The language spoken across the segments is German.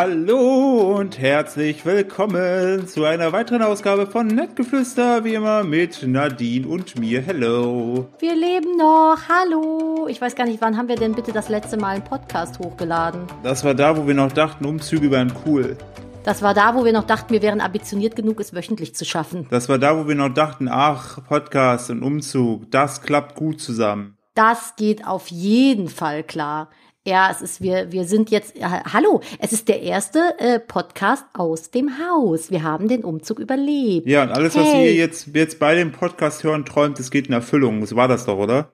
Hallo und herzlich willkommen zu einer weiteren Ausgabe von Nettgeflüster, wie immer mit Nadine und mir. Hello. Wir leben noch. Hallo. Ich weiß gar nicht, wann haben wir denn bitte das letzte Mal einen Podcast hochgeladen? Das war da, wo wir noch dachten, Umzüge wären cool. Das war da, wo wir noch dachten, wir wären ambitioniert genug, es wöchentlich zu schaffen. Das war da, wo wir noch dachten, ach, Podcast und Umzug, das klappt gut zusammen. Das geht auf jeden Fall klar. Ja, es ist, wir, wir sind jetzt, hallo, es ist der erste äh, Podcast aus dem Haus. Wir haben den Umzug überlebt. Ja, und alles, hey. was ihr jetzt, jetzt bei dem Podcast hören träumt, das geht in Erfüllung. So war das doch, oder?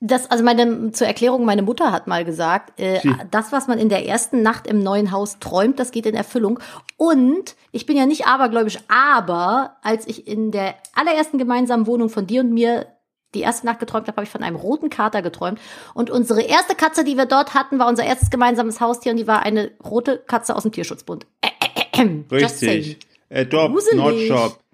Das, also meine, zur Erklärung, meine Mutter hat mal gesagt, äh, das, was man in der ersten Nacht im neuen Haus träumt, das geht in Erfüllung. Und ich bin ja nicht abergläubisch, aber als ich in der allerersten gemeinsamen Wohnung von dir und mir die erste Nacht geträumt habe, habe ich von einem roten Kater geträumt. Und unsere erste Katze, die wir dort hatten, war unser erstes gemeinsames Haustier und die war eine rote Katze aus dem Tierschutzbund. Äh, äh, äh, Richtig. Adopt, not shop.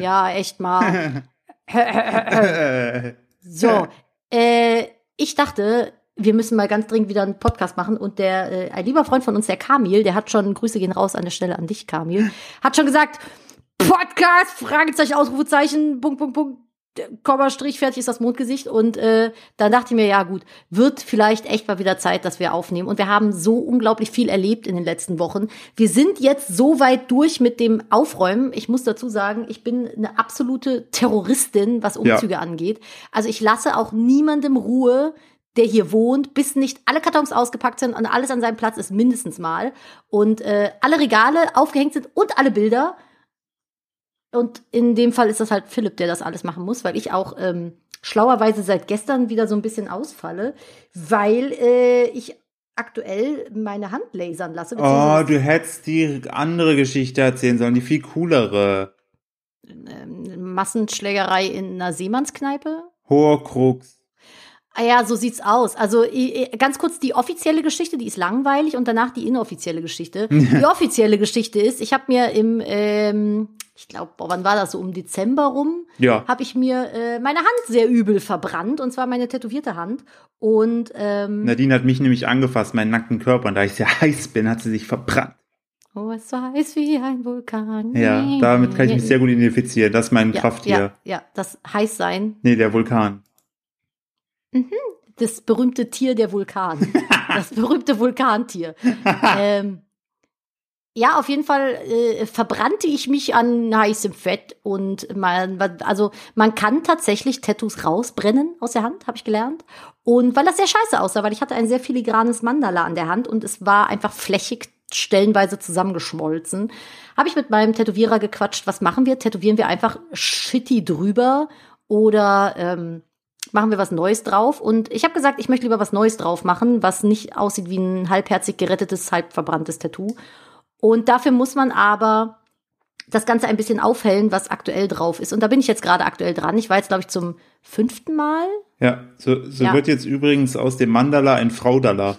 Ja, echt mal. so, ich dachte, wir müssen mal ganz dringend wieder einen Podcast machen und der ein lieber Freund von uns, der Kamil, der hat schon Grüße gehen raus an der Stelle an dich, Kamil, hat schon gesagt, Podcast Fragezeichen Ausrufezeichen Punkt Punkt Punkt Kommastrich, fertig ist das Mondgesicht. Und äh, dann dachte ich mir, ja gut, wird vielleicht echt mal wieder Zeit, dass wir aufnehmen. Und wir haben so unglaublich viel erlebt in den letzten Wochen. Wir sind jetzt so weit durch mit dem Aufräumen. Ich muss dazu sagen, ich bin eine absolute Terroristin, was Umzüge ja. angeht. Also ich lasse auch niemandem Ruhe, der hier wohnt, bis nicht alle Kartons ausgepackt sind und alles an seinem Platz ist mindestens mal. Und äh, alle Regale aufgehängt sind und alle Bilder. Und in dem Fall ist das halt Philipp, der das alles machen muss, weil ich auch ähm, schlauerweise seit gestern wieder so ein bisschen ausfalle, weil äh, ich aktuell meine Hand lasern lasse. Oh, du hättest die andere Geschichte erzählen sollen, die viel coolere. Ähm, Massenschlägerei in einer Seemannskneipe? Hoher Krux. Ah ja, so sieht's aus. Also ganz kurz die offizielle Geschichte, die ist langweilig und danach die inoffizielle Geschichte. die offizielle Geschichte ist, ich habe mir im ähm, ich glaube, wann war das so um Dezember rum? Ja. Habe ich mir äh, meine Hand sehr übel verbrannt und zwar meine tätowierte Hand. Und ähm, Nadine hat mich nämlich angefasst, meinen nackten Körper, und da ich sehr heiß bin, hat sie sich verbrannt. Oh, es so heiß wie ein Vulkan. Ja, damit kann ich mich sehr gut identifizieren. Das ist mein ja, Krafttier. Ja, ja, das heiß sein. Nee, der Vulkan. Mhm, das berühmte Tier der Vulkan. das berühmte Vulkantier. ähm, ja, auf jeden Fall äh, verbrannte ich mich an heißem Fett und man, also man kann tatsächlich Tattoos rausbrennen aus der Hand, habe ich gelernt. Und weil das sehr scheiße aussah, weil ich hatte ein sehr filigranes Mandala an der Hand und es war einfach flächig stellenweise zusammengeschmolzen. Habe ich mit meinem Tätowierer gequatscht, was machen wir? Tätowieren wir einfach shitty drüber oder ähm, machen wir was Neues drauf? Und ich habe gesagt, ich möchte lieber was Neues drauf machen, was nicht aussieht wie ein halbherzig gerettetes, halb verbranntes Tattoo. Und dafür muss man aber das Ganze ein bisschen aufhellen, was aktuell drauf ist. Und da bin ich jetzt gerade aktuell dran. Ich war jetzt, glaube ich, zum fünften Mal. Ja, so, so ja. wird jetzt übrigens aus dem Mandala ein Fraudala.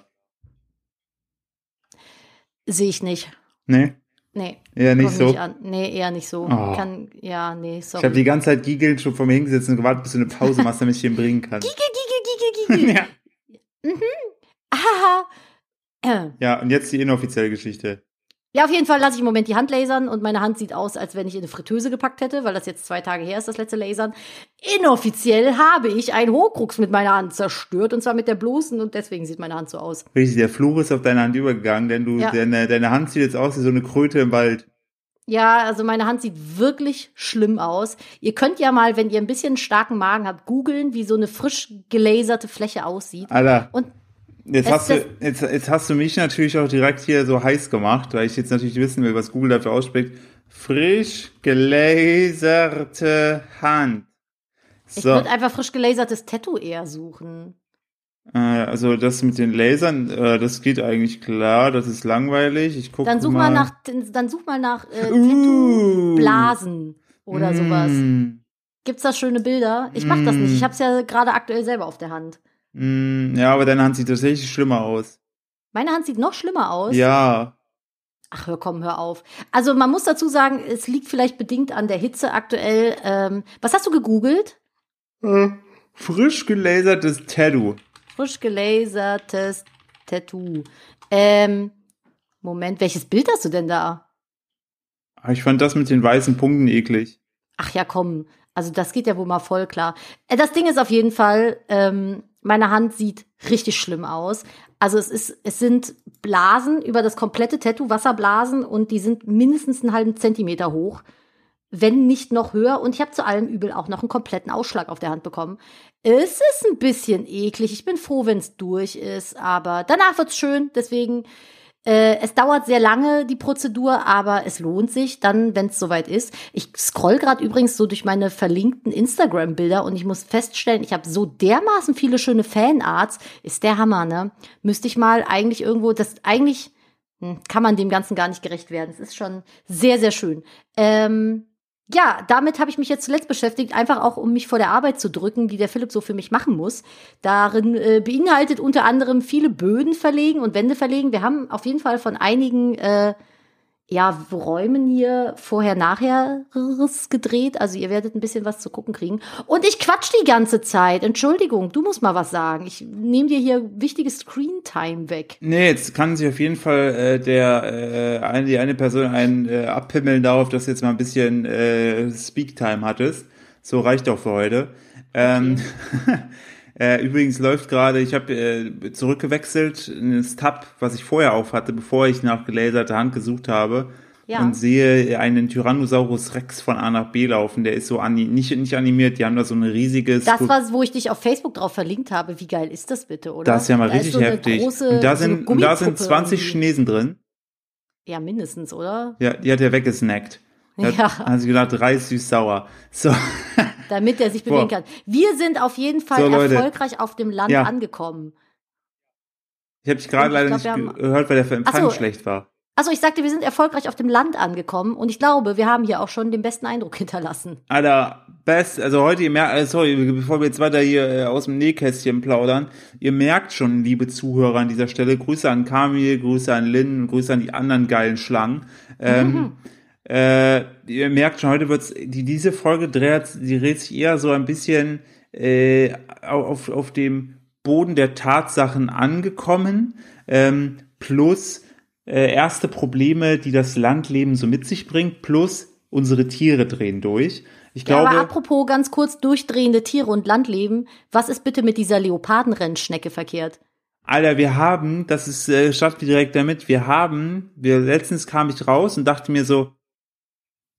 Sehe ich nicht. Nee. Nee. Eher nicht so. Nicht nee, eher nicht so. Oh. Kann, ja, nee, sorry. Ich habe die ganze Zeit giegelnd schon vor mir hingesetzt und gewartet, bis du eine Pause machst, damit ich den bringen kann. Giegel, giegel, giegel, giegel. ja. Mhm. Aha. Ja, und jetzt die inoffizielle Geschichte. Ja, auf jeden Fall lasse ich im Moment die Hand lasern und meine Hand sieht aus, als wenn ich in eine Fritteuse gepackt hätte, weil das jetzt zwei Tage her ist, das letzte Lasern. Inoffiziell habe ich einen Hochkrux mit meiner Hand zerstört und zwar mit der bloßen und deswegen sieht meine Hand so aus. Richtig, der Fluch ist auf deine Hand übergegangen, denn du, ja. deine, deine Hand sieht jetzt aus wie so eine Kröte im Wald. Ja, also meine Hand sieht wirklich schlimm aus. Ihr könnt ja mal, wenn ihr ein bisschen starken Magen habt, googeln, wie so eine frisch gelaserte Fläche aussieht. Alter. Und Jetzt hast, du, jetzt, jetzt hast du mich natürlich auch direkt hier so heiß gemacht, weil ich jetzt natürlich wissen will, was Google dafür ausspricht. Frisch gelaserte Hand. So. Ich würde einfach frisch gelasertes Tattoo eher suchen. Äh, also das mit den Lasern, äh, das geht eigentlich klar, das ist langweilig. Ich guck dann such mal. mal nach, dann such mal nach äh, Tattoo-Blasen oder mm. sowas. Gibt's da schöne Bilder? Ich mach mm. das nicht. Ich hab's ja gerade aktuell selber auf der Hand. Mm, ja, aber deine Hand sieht tatsächlich schlimmer aus. Meine Hand sieht noch schlimmer aus. Ja. Ach, hör, komm, hör auf. Also man muss dazu sagen, es liegt vielleicht bedingt an der Hitze aktuell. Ähm, was hast du gegoogelt? Äh, frisch gelasertes Tattoo. Frisch gelasertes Tattoo. Ähm, Moment, welches Bild hast du denn da? Ah, Ich fand das mit den weißen Punkten eklig. Ach ja, komm. Also das geht ja wohl mal voll klar. Äh, Das Ding ist auf jeden Fall, ähm, meine Hand sieht richtig schlimm aus. Also es ist, es sind Blasen über das komplette Tattoo, Wasserblasen und die sind mindestens einen halben Zentimeter hoch, wenn nicht noch höher. Und ich habe zu allem Übel auch noch einen kompletten Ausschlag auf der Hand bekommen. Es ist ein bisschen eklig. Ich bin froh, wenn es durch ist, aber danach wird's schön. Deswegen es dauert sehr lange, die Prozedur, aber es lohnt sich dann, wenn es soweit ist. Ich scroll gerade übrigens so durch meine verlinkten Instagram-Bilder und ich muss feststellen, ich habe so dermaßen viele schöne Fanarts. Ist der Hammer, ne? Müsste ich mal eigentlich irgendwo, das eigentlich hm, kann man dem Ganzen gar nicht gerecht werden. Es ist schon sehr, sehr schön. Ähm, ja, damit habe ich mich jetzt zuletzt beschäftigt, einfach auch um mich vor der Arbeit zu drücken, die der Philipp so für mich machen muss. Darin äh, beinhaltet unter anderem viele Böden verlegen und Wände verlegen. Wir haben auf jeden Fall von einigen äh, ja, Räumen hier vorher nachher gedreht. Also ihr werdet ein bisschen was zu gucken kriegen. Und ich quatsch die ganze Zeit. Entschuldigung, du musst mal was sagen. Ich nehme dir hier wichtiges Screen-Time weg. Nee, jetzt kann sich auf jeden Fall äh, der äh, eine, die eine Person einen äh, abpimmeln darauf, dass du jetzt mal ein bisschen äh, Speak-Time hattest. So reicht auch für heute. Ähm, äh, übrigens läuft gerade, ich habe äh, zurückgewechselt in das Tab, was ich vorher auf hatte, bevor ich nach gelaserter Hand gesucht habe. Ja. Und sehe einen Tyrannosaurus Rex von A nach B laufen. Der ist so nicht, nicht animiert, die haben da so ein riesiges. Das war, wo ich dich auf Facebook drauf verlinkt habe. Wie geil ist das bitte, oder? Das ist ja mal Da richtig so heftig. große- und da so sind, und da sind Gummipuppe 20 irgendwie. Chinesen drin. Ja, mindestens, oder? Ja, die hat er weggesnackt. Ja. Hat sie gedacht, Reis süß sauer. So. Damit er sich Boah. bewegen kann. Wir sind auf jeden Fall So, erfolgreich auf dem Land Ja. angekommen. Ich habe dich gerade leider glaub, nicht haben- gehört, weil der Empfang so. schlecht war. Also ich sagte, wir sind erfolgreich auf dem Land angekommen und ich glaube, wir haben hier auch schon den besten Eindruck hinterlassen. Alter, best, also heute, ihr merkt, äh, sorry, bevor wir jetzt weiter hier äh, aus dem Nähkästchen plaudern, ihr merkt schon, liebe Zuhörer an dieser Stelle, Grüße an Kamil, Grüße an Lynn, Grüße an die anderen geilen Schlangen. Ähm, äh, ihr merkt schon, heute wird's, die, diese Folge dreht, die dreht sich eher so ein bisschen äh, auf, auf dem Boden der Tatsachen angekommen, ähm, plus äh, erste Probleme, die das Landleben so mit sich bringt, plus unsere Tiere drehen durch. Ich Ja, aber glaube, apropos ganz kurz durchdrehende Tiere und Landleben, was ist bitte mit dieser Leopardenrennschnecke verkehrt? Alter, wir haben, das ist, äh, startet direkt damit, wir haben, wir, letztens kam ich raus und dachte mir so,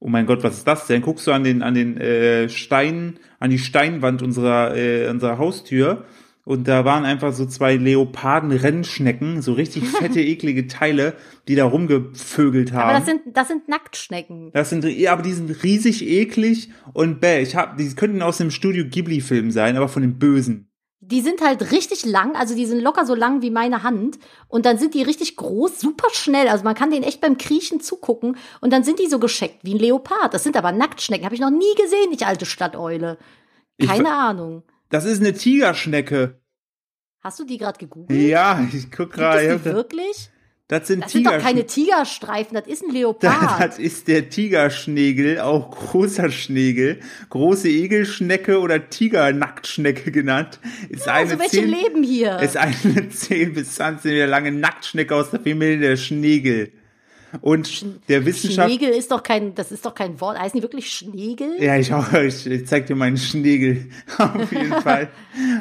oh mein Gott, was ist das denn? Guckst du an den, an den äh, Stein, an die Steinwand unserer, äh, unserer Haustür und da waren einfach so zwei Leoparden-Rennschnecken, so richtig fette, eklige Teile, die da rumgevögelt haben. Aber das sind, das sind Nacktschnecken. Das sind, ja, aber die sind riesig eklig und bäh, ich hab, die könnten aus dem Studio Ghibli-Film sein, aber von den Bösen. Die sind halt richtig lang, also die sind locker so lang wie meine Hand. Und dann sind die richtig groß, super schnell. Also man kann denen echt beim Kriechen zugucken. Und dann sind die so gescheckt wie ein Leopard. Das sind aber Nacktschnecken. Habe ich noch nie gesehen, ich alte Stadteule. Ich Keine ver- Ahnung. Das ist eine Tigerschnecke. Hast du die gerade gegoogelt? Ja, ich guck gerade. wirklich? Das sind Das sind doch keine Tigerstreifen, das ist ein Leopard. Das ist der Tigerschnegel, auch großer Schnegel, große Egelschnecke oder Tigernacktschnecke genannt. Ist eine also welche 10, leben hier? ist eine 10 bis 20 Meter lange Nacktschnecke aus der Familie der Schnegel. Und der Wissenschaft, Schnegel ist doch kein, das ist doch kein Wort. Heißen die wirklich Schnegel? ja, ich, auch, ich, ich zeig dir meinen Schnegel. Auf jeden Fall.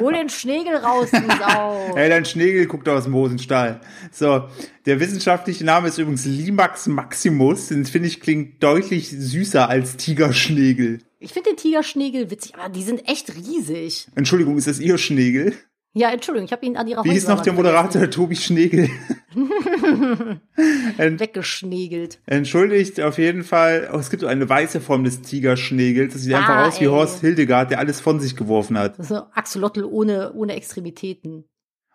Hol den Schnegel raus, du Sau. Ey, dein Schnegel guckt aus dem Hosenstall. So, der wissenschaftliche Name ist übrigens Limax maximus. Den finde ich klingt deutlich süßer als Tigerschnegel. Ich finde den Tigerschnegel witzig, aber die sind echt riesig. Entschuldigung, ist das Ihr Schnegel? Ja, Entschuldigung, ich habe ihn an ihrer Wie ist noch der Moderator Tobi Schnegel? Weggeschnegelt. entschuldigt auf jeden Fall. Oh, es gibt so eine weiße Form des Tigerschnegels. Das sieht Ah, einfach aus wie ey. Horst Hildegard, der alles von sich geworfen hat. Das ist so Axolotl ohne, ohne Extremitäten.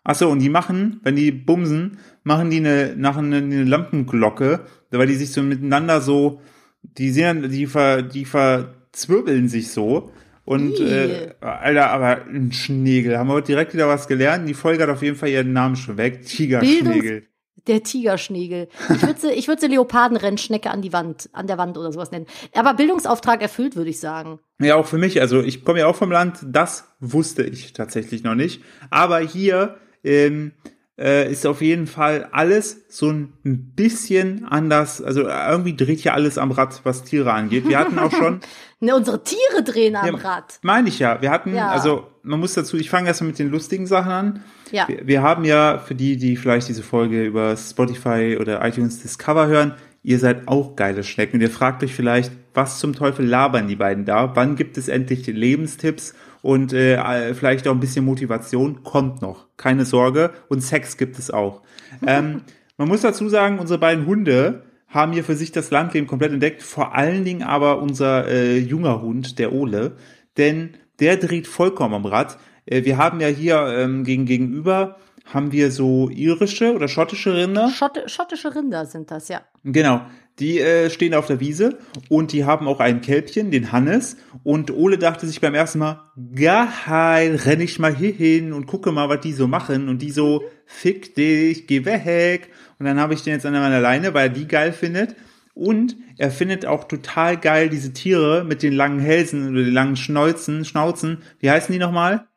Achso, und die machen, wenn die bumsen, machen die eine, nach eine, eine Lampenglocke, weil die sich so miteinander so, die sehen, die ver, die verzwirbeln sich so. Und, äh, Alter, aber ein Schnegel. Haben wir heute direkt wieder was gelernt. Die Folge hat auf jeden Fall ihren Namen schon weg. Tigerschnegel. Der Tigerschnegel. Ich würde sie, ich würd sie Leopardenrennschnecke an die Wand, an der Wand oder sowas nennen. Aber Bildungsauftrag erfüllt, würde ich sagen. Ja, auch für mich. Also ich komme ja auch vom Land. Das wusste ich tatsächlich noch nicht. Aber hier ähm, äh, ist auf jeden Fall alles so ein bisschen anders. Also irgendwie dreht ja alles am Rad, was Tiere angeht. Wir hatten auch schon. ne, unsere Tiere drehen am Ja, Rad. Meine ich ja. Wir hatten, Ja. also man muss dazu, ich fange erstmal mit den lustigen Sachen an. Ja. Wir, wir haben ja, für die, die vielleicht diese Folge über Spotify oder iTunes Discover hören, ihr seid auch geile Schnecken und ihr fragt euch vielleicht, was zum Teufel labern die beiden da? Wann gibt es endlich Lebenstipps und äh, vielleicht auch ein bisschen Motivation? Kommt noch, keine Sorge. Und Sex gibt es auch. ähm, man muss dazu sagen, unsere beiden Hunde haben hier für sich das Landleben komplett entdeckt. Vor allen Dingen aber unser äh, junger Hund, der Ole, denn der dreht vollkommen am Rad. Äh, wir haben ja hier ähm, gegen, gegenüber haben wir so irische oder schottische Rinder. Schott, schottische Rinder sind das, ja. Genau. Die äh, stehen auf der Wiese und die haben auch ein Kälbchen, den Hannes. Und Ole dachte sich beim ersten Mal, geil, renn ich mal hier hin und gucke mal, was die so machen. Und die so, fick dich, geh weg. Und dann habe ich den jetzt an meiner Leine, weil er die geil findet. Und er findet auch total geil diese Tiere mit den langen Hälsen oder den langen Schnäuzen, Schnauzen. Wie heißen die nochmal?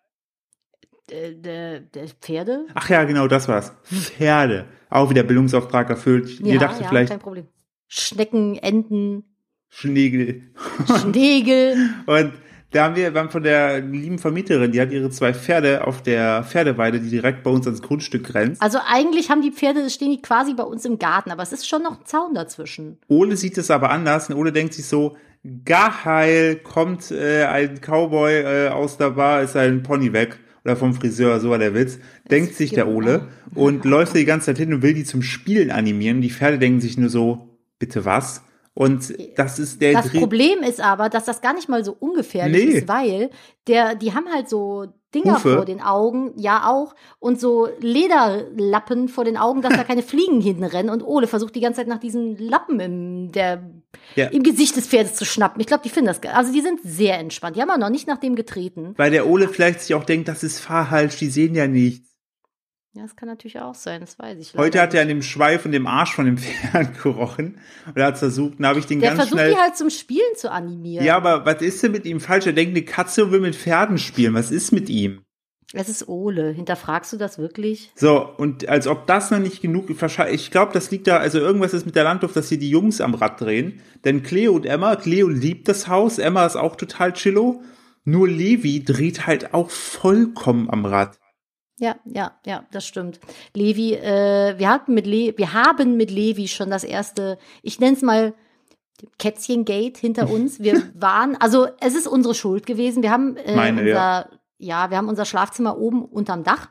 Äh, Pferde? Ach ja, genau, das war's. Pferde. Auch wieder Bildungsauftrag erfüllt. Ihr dachte ja, vielleicht kein Problem. Schnecken, Enten, Schnegel. Schnegel. Und da haben wir, von der lieben Vermieterin, die hat ihre zwei Pferde auf der Pferdeweide, die direkt bei uns ans Grundstück grenzt. Also eigentlich haben die Pferde, stehen die quasi bei uns im Garten, aber es ist schon noch ein Zaun dazwischen. Ole sieht es aber anders und Ole denkt sich so, geil, kommt äh, ein Cowboy äh, aus der Bar, ist ein Pony weg. Oder vom Friseur, so war der Witz. Denkt sich der genau. Ole und läuft die ganze Zeit hin und will die zum Spielen animieren. Die Pferde denken sich nur so, bitte was? Und das ist der Das Dreh- Problem ist aber, dass das gar nicht mal so ungefährlich Nee. ist, weil der, die haben halt so Dinger Hufe. vor den Augen, ja auch, und so Lederlappen vor den Augen, dass da keine Fliegen hinten rennen. Und Ole versucht die ganze Zeit nach diesen Lappen im, der, Ja. im Gesicht des Pferdes zu schnappen. Ich glaube, die finden das, also die sind sehr entspannt. Die haben auch noch nicht nach dem getreten. Weil der Ole vielleicht sich auch denkt, das ist Fahrhalt, die sehen ja nichts. Ja, das kann natürlich auch sein, das weiß ich. Heute hat er an dem Schweif und dem Arsch von dem Pferd gerochen und er hat versucht, dann habe ich den Der ganz versucht schnell. die halt zum Spielen zu animieren. ja, aber was ist denn mit ihm falsch? Er denkt, eine Katze will mit Pferden spielen. Was ist mit ihm? Es ist Ole. Hinterfragst du das wirklich? So, und als ob das noch nicht genug, ich glaube, das liegt da, also irgendwas ist mit der Landluft, dass hier die Jungs am Rad drehen. Denn Cleo und Emma, Cleo liebt das Haus, Emma ist auch total chillo. Nur Levi dreht halt auch vollkommen am Rad. Ja, ja, ja, das stimmt. Levi, äh, wir hatten mit Le wir haben mit Levi schon das erste, ich nenne es mal Kätzchengate hinter uns. Wir waren, also es ist unsere Schuld gewesen. Wir haben äh, Meine, unser, ja. Ja. wir haben unser Schlafzimmer oben unterm Dach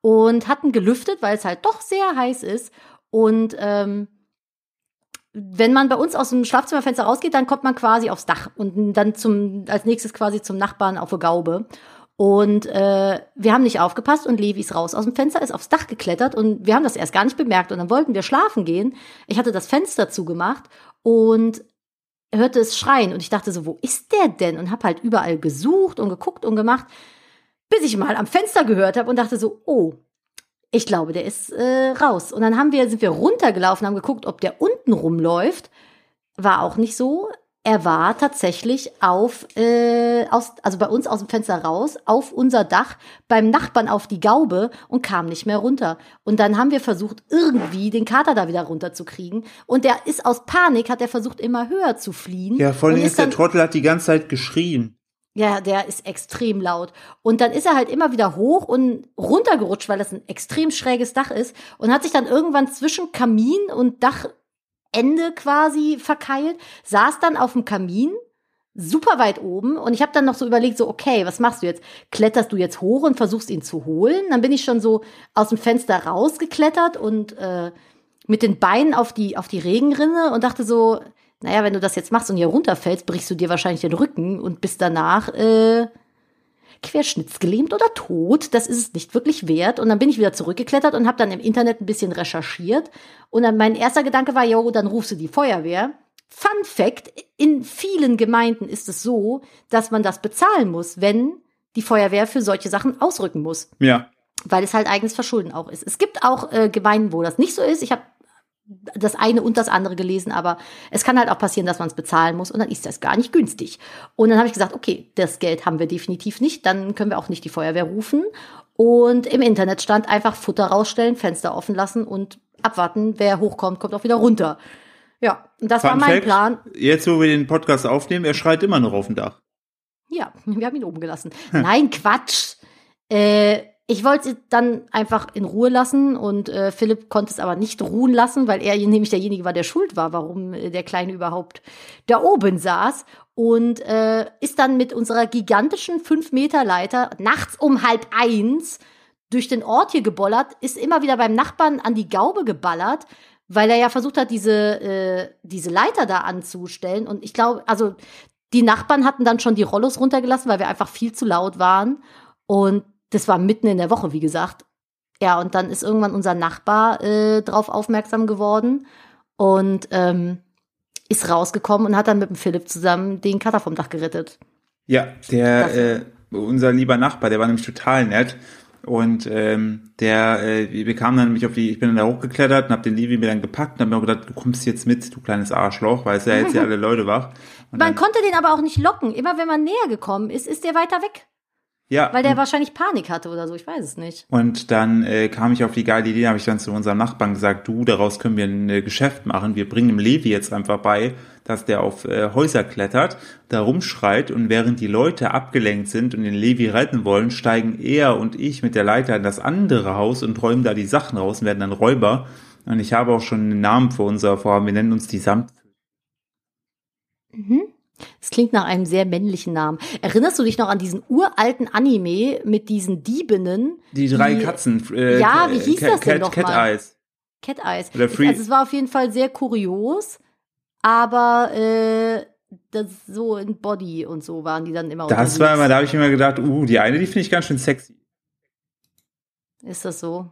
und hatten gelüftet, weil es halt doch sehr heiß ist. Und ähm, wenn man bei uns aus dem Schlafzimmerfenster rausgeht, dann kommt man quasi aufs Dach und dann zum als nächstes quasi zum Nachbarn auf der Gaube. Und äh, wir haben nicht aufgepasst und Levi ist raus aus dem Fenster, ist aufs Dach geklettert und wir haben das erst gar nicht bemerkt. Und dann wollten wir schlafen gehen. Ich hatte das Fenster zugemacht und hörte es schreien. Und ich dachte so, wo ist der denn? Und habe halt überall gesucht und geguckt und gemacht, bis ich mal am Fenster gehört habe und dachte so, oh, ich glaube, der ist äh, raus. Und dann haben wir, sind wir runtergelaufen, haben geguckt, ob der unten rumläuft. War auch nicht so. Er war tatsächlich auf, äh, aus, also bei uns aus dem Fenster raus, auf unser Dach, beim Nachbarn auf die Gaube und kam nicht mehr runter. Und dann haben wir versucht, irgendwie den Kater da wieder runterzukriegen. Und der ist aus Panik, hat er versucht, immer höher zu fliehen. Ja, vor allem ist der Trottel hat die ganze Zeit geschrien. Ja, der ist extrem laut. Und dann ist er halt immer wieder hoch und runtergerutscht, weil das ein extrem schräges Dach ist und hat sich dann irgendwann zwischen Kamin und Dachende quasi verkeilt, saß dann auf dem Kamin, super weit oben und ich habe dann noch so überlegt, so okay, was machst du jetzt? Kletterst du jetzt hoch und versuchst ihn zu holen? Dann bin ich schon so aus dem Fenster rausgeklettert und äh, mit den Beinen auf die, auf die Regenrinne und dachte so, naja, wenn du das jetzt machst und hier runterfällst, brichst du dir wahrscheinlich den Rücken und bist danach äh, querschnittsgelähmt oder tot. Das ist es nicht wirklich wert. Und dann bin ich wieder zurückgeklettert und habe dann im Internet ein bisschen recherchiert. Und dann mein erster Gedanke war, jo, dann rufst du die Feuerwehr. Fun Fact, in vielen Gemeinden ist es so, dass man das bezahlen muss, wenn die Feuerwehr für solche Sachen ausrücken muss Ja. weil es halt eigenes Verschulden auch ist. Es gibt auch äh, Gemeinden, wo das nicht so ist. Ich habe das eine und das andere gelesen, aber es kann halt auch passieren, dass man es bezahlen muss und dann ist das gar nicht günstig. Und dann habe ich gesagt, okay, das Geld haben wir definitiv nicht, dann können wir auch nicht die Feuerwehr rufen. Und im Internet stand einfach Futter rausstellen, Fenster offen lassen und abwarten. Wer hochkommt, kommt auch wieder runter. Ja, und das Fun war mein Fact, Plan. Jetzt, wo wir den Podcast aufnehmen, er schreit immer noch auf dem Dach. Ja, wir haben ihn oben gelassen. Nein, Quatsch. Äh, ich wollte dann einfach in Ruhe lassen und äh, Philipp konnte es aber nicht ruhen lassen, weil er nämlich derjenige war, der schuld war, warum äh, der Kleine überhaupt da oben saß. Und äh, ist dann mit unserer gigantischen 5-Meter-Leiter nachts um halb eins durch den Ort hier gebollert, ist immer wieder beim Nachbarn an die Gaube geballert, weil er ja versucht hat, diese, äh, diese Leiter da anzustellen. Und ich glaube, also die Nachbarn hatten dann schon die Rollos runtergelassen, weil wir einfach viel zu laut waren. Und das war mitten in der Woche, wie gesagt. Ja, und dann ist irgendwann unser Nachbar äh, drauf aufmerksam geworden und ähm, ist rausgekommen und hat dann mit dem Philipp zusammen den Cutter vom Dach gerettet. Ja, der, äh, unser lieber Nachbar, der war nämlich total nett. Und ähm, der, äh, wir kamen dann nämlich auf die, ich bin dann da hochgeklettert und hab den Levi mir dann gepackt und hab mir auch gedacht, du kommst jetzt mit, du kleines Arschloch, weil es ja jetzt ja alle Leute wach. Und Man dann, konnte den aber auch nicht locken. Immer wenn man näher gekommen ist, ist der weiter weg. Ja, Weil der wahrscheinlich Panik hatte oder so, ich weiß es nicht. Und dann äh, kam ich auf die geile Idee, habe ich dann zu unserem Nachbarn gesagt, du, daraus können wir ein äh, Geschäft machen. Wir bringen dem Levi jetzt einfach bei, dass der auf äh, Häuser klettert, da rumschreit und während die Leute abgelenkt sind und den Levi retten wollen, steigen er und ich mit der Leiter in das andere Haus und räumen da die Sachen raus und werden dann Räuber. Und ich habe auch schon einen Namen für unser Vorhaben. Wir nennen uns die Samt. Mhm. Das klingt nach einem sehr männlichen Namen. Erinnerst du dich noch an diesen uralten Anime mit diesen Diebinnen? Die drei Die- Katzen. Äh, Ja, wie hieß Cat, das denn Cat, noch Cat? Eyes. Cat Eyes. Oder Free- also es war auf jeden Fall sehr kurios, aber äh, das so in Body und so waren die dann immer Das war immer, da habe ich immer gedacht, uh, die eine, die finde ich ganz schön sexy. Ist das so?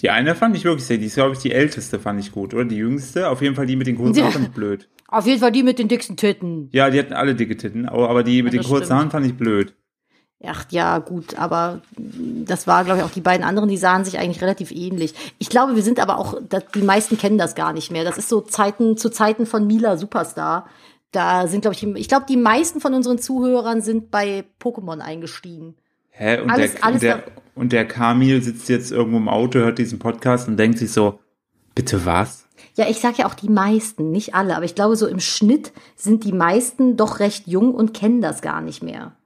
Die eine fand ich wirklich sehr, die ist, glaube ich, die älteste fand ich gut, oder? Die jüngste, auf jeden Fall die mit den fand ich blöd. Auf jeden Fall die mit den dicksten Titten. Ja, die hatten alle dicke Titten, aber die mit Ja, den kurzen. Haaren fand ich blöd. Ach ja, gut, aber das war, glaube ich, auch die beiden anderen, die sahen sich eigentlich relativ ähnlich. Ich glaube, wir sind aber auch, die meisten kennen das gar nicht mehr. Das ist so Zeiten, zu Zeiten von Mila Superstar. Da sind, glaube ich, die- ich glaube, die meisten von unseren Zuhörern sind bei Pokémon eingestiegen. Hä? Und, Alles- der, alles und, der, und der Kamil sitzt jetzt irgendwo im Auto, hört diesen Podcast und denkt sich so, bitte was? Ja, ich sag ja auch die meisten, nicht alle, aber ich glaube, so im Schnitt sind die meisten doch recht jung und kennen das gar nicht mehr.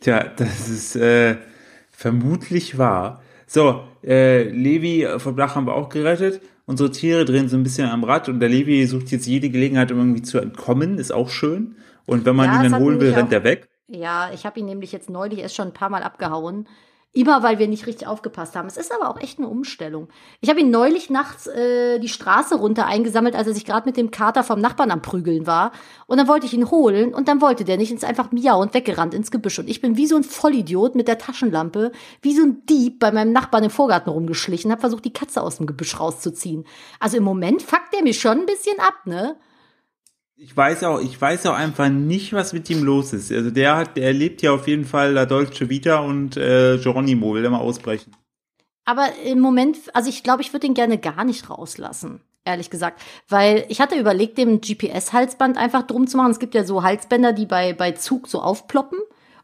Tja, das ist äh, vermutlich wahr. So, äh, Levi vom Dach haben wir auch gerettet. Unsere Tiere drehen so ein bisschen am Rad und der Levi sucht jetzt jede Gelegenheit, um irgendwie zu entkommen. Ist auch schön. Und wenn man Ja, ihn dann holen will, rennt er weg. Ja, ich habe ihn nämlich jetzt neulich erst schon ein paar Mal abgehauen. Immer weil wir nicht richtig aufgepasst haben. Es ist aber auch echt eine Umstellung. Ich habe ihn neulich nachts äh, die Straße runter eingesammelt, als er sich gerade mit dem Kater vom Nachbarn am Prügeln war. Und dann wollte ich ihn holen und dann wollte der nicht. Und ist einfach miauend weggerannt ins Gebüsch. Und ich bin wie so ein Vollidiot mit der Taschenlampe, wie so ein Dieb bei meinem Nachbarn im Vorgarten rumgeschlichen, habe versucht, die Katze aus dem Gebüsch rauszuziehen. Also im Moment fuckt der mich schon ein bisschen ab, ne? Ich weiß auch, ich weiß auch einfach nicht, was mit ihm los ist. Also der hat, der lebt ja auf jeden Fall La Dolce Vita und äh, Geronimo will er mal ausbrechen. Aber im Moment, also ich glaube, ich würde den gerne gar nicht rauslassen, ehrlich gesagt. Weil ich hatte überlegt, dem GPS-Halsband einfach drum zu machen. Es gibt ja so Halsbänder, die bei, bei Zug so aufploppen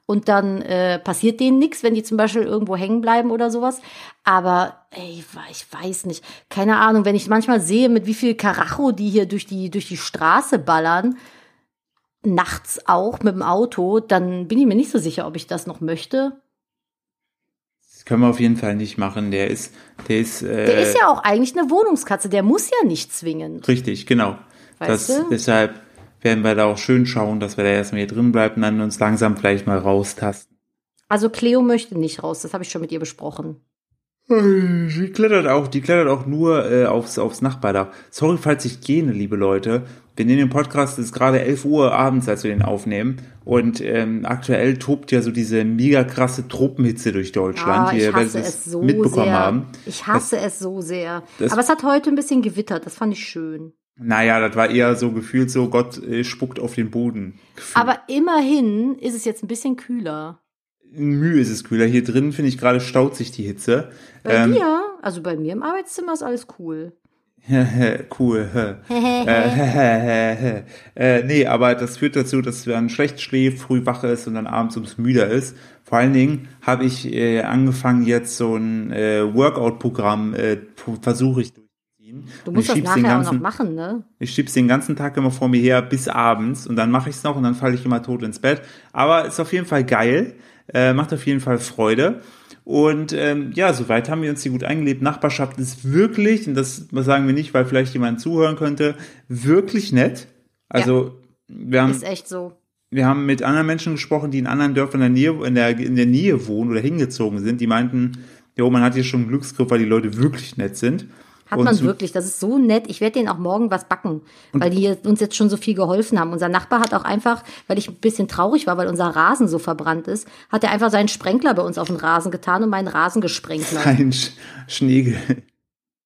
und dann äh, passiert denen nichts, wenn die zum Beispiel irgendwo hängen bleiben oder sowas. Aber ey, ich weiß nicht. Keine Ahnung, wenn ich manchmal sehe, mit wie viel Karacho die hier durch die, durch die Straße ballern, nachts auch mit dem Auto, dann bin ich mir nicht so sicher, ob ich das noch möchte. Das können wir auf jeden Fall nicht machen. Der ist, der ist, äh, Der ist ja auch eigentlich eine Wohnungskatze, der muss ja nicht zwingend. richtig, genau. Weißt das, du? Deshalb werden wir da auch schön schauen, dass wir da erstmal hier drin bleiben und dann uns langsam vielleicht mal raustasten. Also Cleo möchte nicht raus, das habe ich schon mit ihr besprochen. Die klettert auch, die klettert auch nur äh, aufs, aufs Nachbardach. Sorry, falls ich gähne, liebe Leute. Wir nehmen den Podcast, es ist gerade 11 Uhr abends, als wir den aufnehmen. Und ähm, aktuell tobt ja so diese mega krasse Tropenhitze durch Deutschland. Ah, Ihr ich hasse es so mitbekommen sehr. haben. Ich hasse es so sehr. das- Aber es hat heute ein bisschen gewittert, das fand ich schön. Naja, das war eher so gefühlt so, Gott äh, spuckt auf den Boden. Gefühlt. Aber immerhin ist es jetzt ein bisschen kühler. Mühe ist es kühler. Hier drin, finde ich, gerade staut sich die Hitze. Bei Ähm, dir, also bei mir im Arbeitszimmer ist alles cool. cool. äh, äh, nee, aber das führt dazu, dass man schlecht schläft, früh wach ist und dann abends ums müder ist. Vor allen Dingen habe ich äh, angefangen jetzt so ein äh, Workout-Programm, äh, versuche ich. Du musst das nachher ganzen, auch noch machen, ne? Ich schieb's den ganzen Tag immer vor mir her bis abends und dann mache ich's noch und dann falle ich immer tot ins Bett. Aber ist auf jeden Fall geil, äh, macht auf jeden Fall Freude. Und ähm, ja, soweit haben wir uns hier gut eingelebt. Nachbarschaft ist wirklich, und das sagen wir nicht, weil vielleicht jemand zuhören könnte, wirklich nett. Also ja, wir haben, ist echt so. Wir haben mit anderen Menschen gesprochen, die in anderen Dörfern in der Nähe, in der, in der Nähe wohnen oder hingezogen sind. Die meinten, jo, man hat hier schon einen Glücksgriff, weil die Leute wirklich nett sind. Hat man wirklich, das ist so nett. Ich werde denen auch morgen was backen, weil die uns jetzt schon so viel geholfen haben. Unser Nachbar hat auch einfach, weil ich ein bisschen traurig war, weil unser Rasen so verbrannt ist, hat er einfach seinen Sprenkler bei uns auf den Rasen getan und meinen Rasen gesprengt. Ein Sch Schnegel.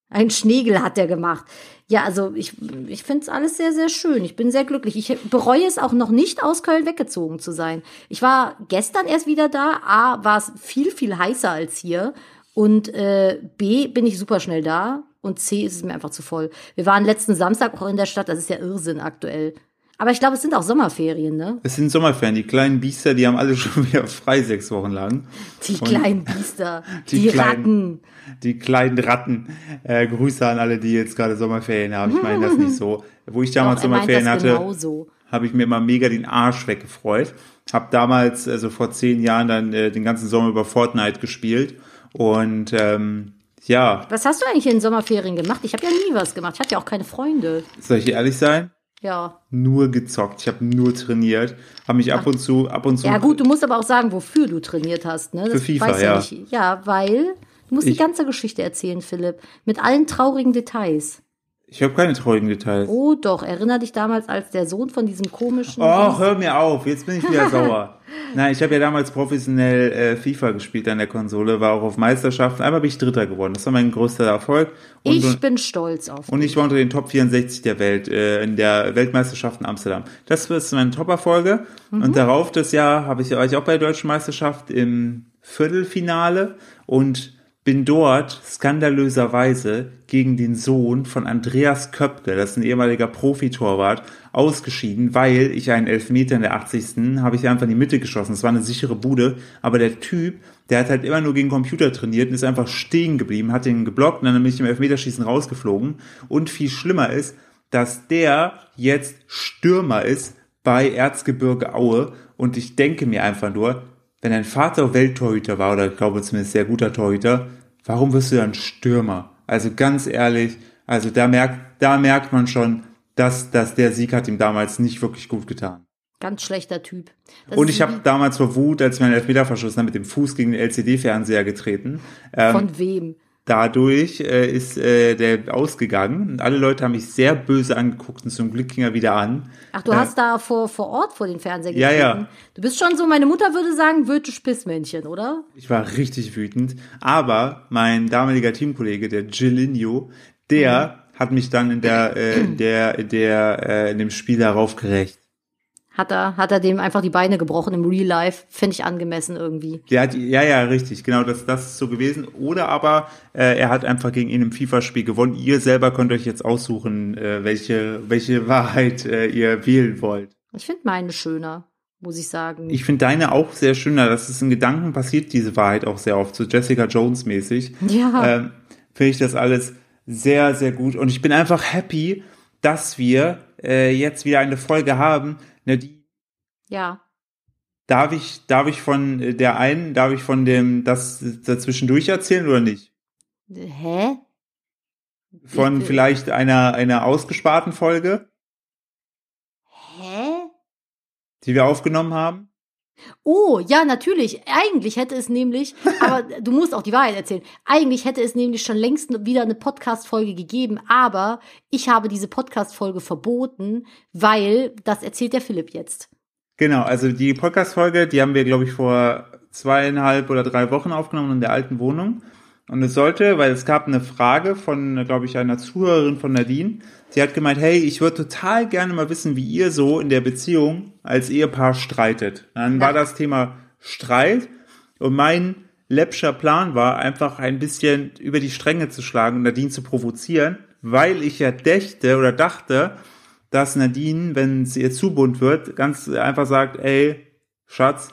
Ein Schnegel hat er gemacht. Ja, also ich, ich finde es alles sehr, sehr schön. Ich bin sehr glücklich. Ich bereue es auch noch nicht, aus Köln weggezogen zu sein. Ich war gestern erst wieder da. A, war es viel, viel heißer als hier. Und äh, B, bin ich super schnell da und C ist es mir einfach zu voll. Wir waren letzten Samstag auch in der Stadt, das ist ja Irrsinn aktuell. Aber ich glaube, es sind auch Sommerferien, ne? Es sind Sommerferien. Die kleinen Biester, die haben alle schon wieder frei sechs Wochen lang. Die und kleinen Biester, die, die kleinen, Ratten. Die kleinen Ratten. Äh, Grüße an alle, die jetzt gerade Sommerferien haben. Ich meine das nicht so. Wo ich damals Doch, Sommerferien hatte, genauso. habe ich mir immer mega den Arsch weggefreut. Hab damals, also vor zehn Jahren, dann äh, den ganzen Sommer über Fortnite gespielt. Und ähm, ja. Was hast du eigentlich in den Sommerferien gemacht? Ich habe ja nie was gemacht. Ich hatte ja auch keine Freunde. Soll ich ehrlich sein? Ja. Nur gezockt. Ich habe nur trainiert. Habe mich Ach. ab und zu, ab und zu. Ja gut, du musst aber auch sagen, wofür du trainiert hast. Ne? Das Für FIFA, ja. Ja, ja, weil du musst ich, die ganze Geschichte erzählen, Philipp, mit allen traurigen Details. Ich habe keine traurigen Details. Oh doch, erinner dich damals als der Sohn von diesem komischen. Oh, hör mir auf, jetzt bin ich wieder sauer. Nein, ich habe ja damals professionell äh, FIFA gespielt an der Konsole, war auch auf Meisterschaften, einmal bin ich Dritter geworden. Das war mein größter Erfolg. Und, ich bin stolz auf dich. Und ich war unter den Top 64 der Welt äh, in der Weltmeisterschaft in Amsterdam. Das ist meine Top-Erfolge. Mhm. Und darauf das Jahr habe ich, ich auch bei der Deutschen Meisterschaft im Viertelfinale und bin dort skandalöserweise gegen den Sohn von Andreas Köpke, das ist ein ehemaliger Profitorwart, ausgeschieden, weil ich einen Elfmeter in der 80. habe ich einfach in die Mitte geschossen. Das war eine sichere Bude, aber der Typ, der hat halt immer nur gegen Computer trainiert und ist einfach stehen geblieben, hat den geblockt und dann bin ich im Elfmeterschießen rausgeflogen. Und viel schlimmer ist, dass der jetzt Stürmer ist bei Erzgebirge Aue und ich denke mir einfach nur, wenn dein Vater Welttorhüter war, oder ich glaube zumindest sehr guter Torhüter, warum wirst du dann Stürmer? Also ganz ehrlich, also da merkt, da merkt man schon, dass, dass der Sieg hat ihm damals nicht wirklich gut getan. Ganz schlechter Typ. Das und ich habe damals vor Wut, als meinen Elfmeter verschossen habe, mit dem Fuß gegen den LCD-Fernseher getreten. Ähm, Von wem? Dadurch äh, ist äh, der ausgegangen und alle Leute haben mich sehr böse angeguckt und zum Glück ging er wieder an. Ach, du äh, hast da vor, vor Ort vor den Fernseher getreten? Ja, ja. Du bist schon so, meine Mutter würde sagen, wütend Spissmännchen, oder? Ich war richtig wütend. Aber mein damaliger Teamkollege, der Gilinho, der mhm. hat mich dann in der, äh, der, der, äh, in dem Spiel darauf gerecht hat er, hat er dem einfach die Beine gebrochen im Real Life. Finde ich angemessen irgendwie. Ja, die, ja, ja, richtig. Genau, das, das ist so gewesen. Oder aber äh, er hat einfach gegen ihn im FIFA-Spiel gewonnen. Ihr selber könnt euch jetzt aussuchen, äh, welche, welche Wahrheit äh, ihr wählen wollt. Ich finde meine schöner, muss ich sagen. Ich finde deine auch sehr schöner. Das ist in Gedanken passiert, diese Wahrheit auch sehr oft. So Jessica Jones mäßig. Ja. Ähm, finde ich das alles sehr, sehr gut. Und ich bin einfach happy, dass wir äh, jetzt wieder eine Folge haben, Ne, die, ja. Darf ich, darf ich von äh, der einen, darf ich von dem das dazwischendurch erzählen oder nicht? Hä? Von ich, vielleicht einer, einer ausgesparten Folge? Hä? Die wir aufgenommen haben? Oh, ja, natürlich. Eigentlich hätte es nämlich, aber du musst auch die Wahrheit erzählen. Eigentlich hätte es nämlich schon längst wieder eine Podcast-Folge gegeben, aber ich habe diese Podcast-Folge verboten, weil das erzählt der Philipp jetzt. Genau, also die Podcast-Folge, die haben wir, glaube ich, vor zweieinhalb oder drei Wochen aufgenommen in der alten Wohnung. Und es sollte, weil es gab eine Frage von, glaube ich, einer Zuhörerin von Nadine. Sie hat gemeint, hey, ich würde total gerne mal wissen, wie ihr so in der Beziehung als Ehepaar streitet. Dann war das Thema Streit und mein läppscher Plan war, einfach ein bisschen über die Stränge zu schlagen und Nadine zu provozieren weil ich ja dächte oder dachte, dass Nadine, wenn es ihr zu bunt wird, ganz einfach sagt, ey, Schatz,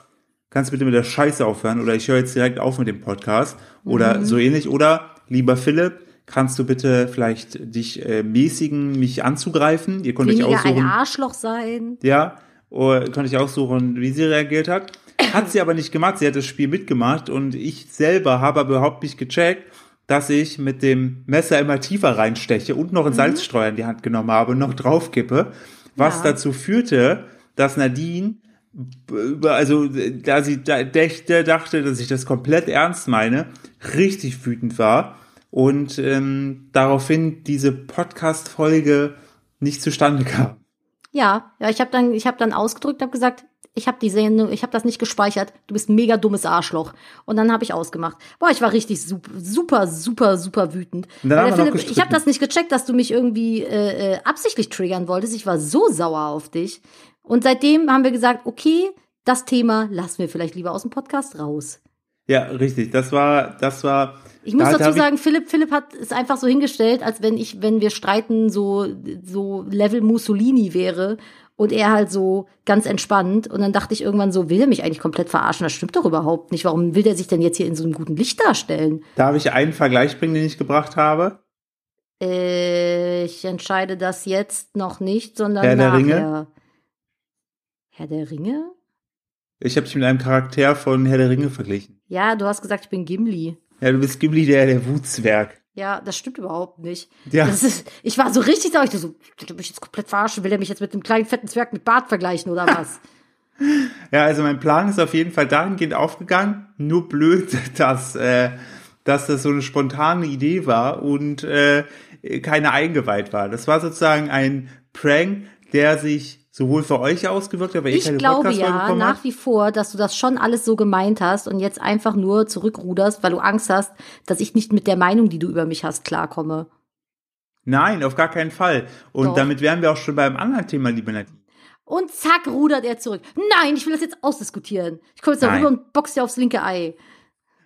kannst du bitte mit der Scheiße aufhören oder ich höre jetzt direkt auf mit dem Podcast oder so ähnlich. Oder, lieber Philipp, kannst du bitte vielleicht dich äh, mäßigen, mich anzugreifen? Ihr könnt euch Weniger ein aussuchen. Arschloch sein. Ja, oder konnte ich aussuchen, wie sie reagiert hat. Hat sie aber nicht gemacht, sie hat das Spiel mitgemacht und ich selber habe aber überhaupt nicht gecheckt, dass ich mit dem Messer immer tiefer reinsteche und noch ein Salzstreuer in die Hand genommen habe und noch draufkippe, was Ja. dazu führte, dass Nadine also da sie da dächte, dachte, dass ich das komplett ernst meine, richtig wütend war und ähm, daraufhin diese Podcast-Folge nicht zustande kam. Ja, ja, ich habe dann, ich habe dann ausgedrückt, habe gesagt, ich habe die Sendung, ich habe das nicht gespeichert. Du bist ein mega dummes Arschloch. Und dann habe ich ausgemacht. Boah, ich war richtig super, super, super, super wütend. Der Philipp, ich habe das nicht gecheckt, dass du mich irgendwie äh, äh, absichtlich triggern wolltest. Ich war so sauer auf dich. Und seitdem haben wir gesagt, okay, das Thema lassen wir vielleicht lieber aus dem Podcast raus. Ja, richtig. Das war, das war. Ich muss da- da dazu sagen, Philipp, Philipp hat es einfach so hingestellt, als wenn ich, wenn wir streiten, so, so Level Mussolini wäre und er halt so ganz entspannt. Und dann dachte ich irgendwann so, will er mich eigentlich komplett verarschen? Das stimmt doch überhaupt nicht. Warum will der sich denn jetzt hier in so einem guten Licht darstellen? Darf ich einen Vergleich bringen, den ich gebracht habe? Äh, ich entscheide das jetzt noch nicht, sondern Herr der nachher. Ringe? Herr der Ringe? Ich habe dich mit einem Charakter von Herr der Ringe verglichen. Ja, du hast gesagt, ich bin Gimli. Ja, du bist Ghibli, der, der Wutzwerg. Ja, das stimmt überhaupt nicht. Ja. Ist, ich war so richtig sauer. Ich dachte so, will mich jetzt komplett verarschen? Will er mich jetzt mit dem kleinen fetten Zwerg mit Bart vergleichen oder was? Ja, also mein Plan ist auf jeden Fall dahingehend aufgegangen. Nur blöd, dass, äh, dass das so eine spontane Idee war und äh, keine eingeweiht war. Das war sozusagen ein Prank, der sich sowohl für euch ausgewirkt ihr Ich keine glaube ja nach wie vor, dass du das schon alles so gemeint hast und jetzt einfach nur zurückruderst, weil du Angst hast, dass ich nicht mit der Meinung, die du über mich hast, klarkomme. Nein, auf gar keinen Fall. Und Doch. damit wären wir auch schon beim anderen Thema, liebe Nadine. Und zack, rudert er zurück. Nein, ich will das jetzt ausdiskutieren. Ich komme jetzt da rüber und box dir aufs linke Ei.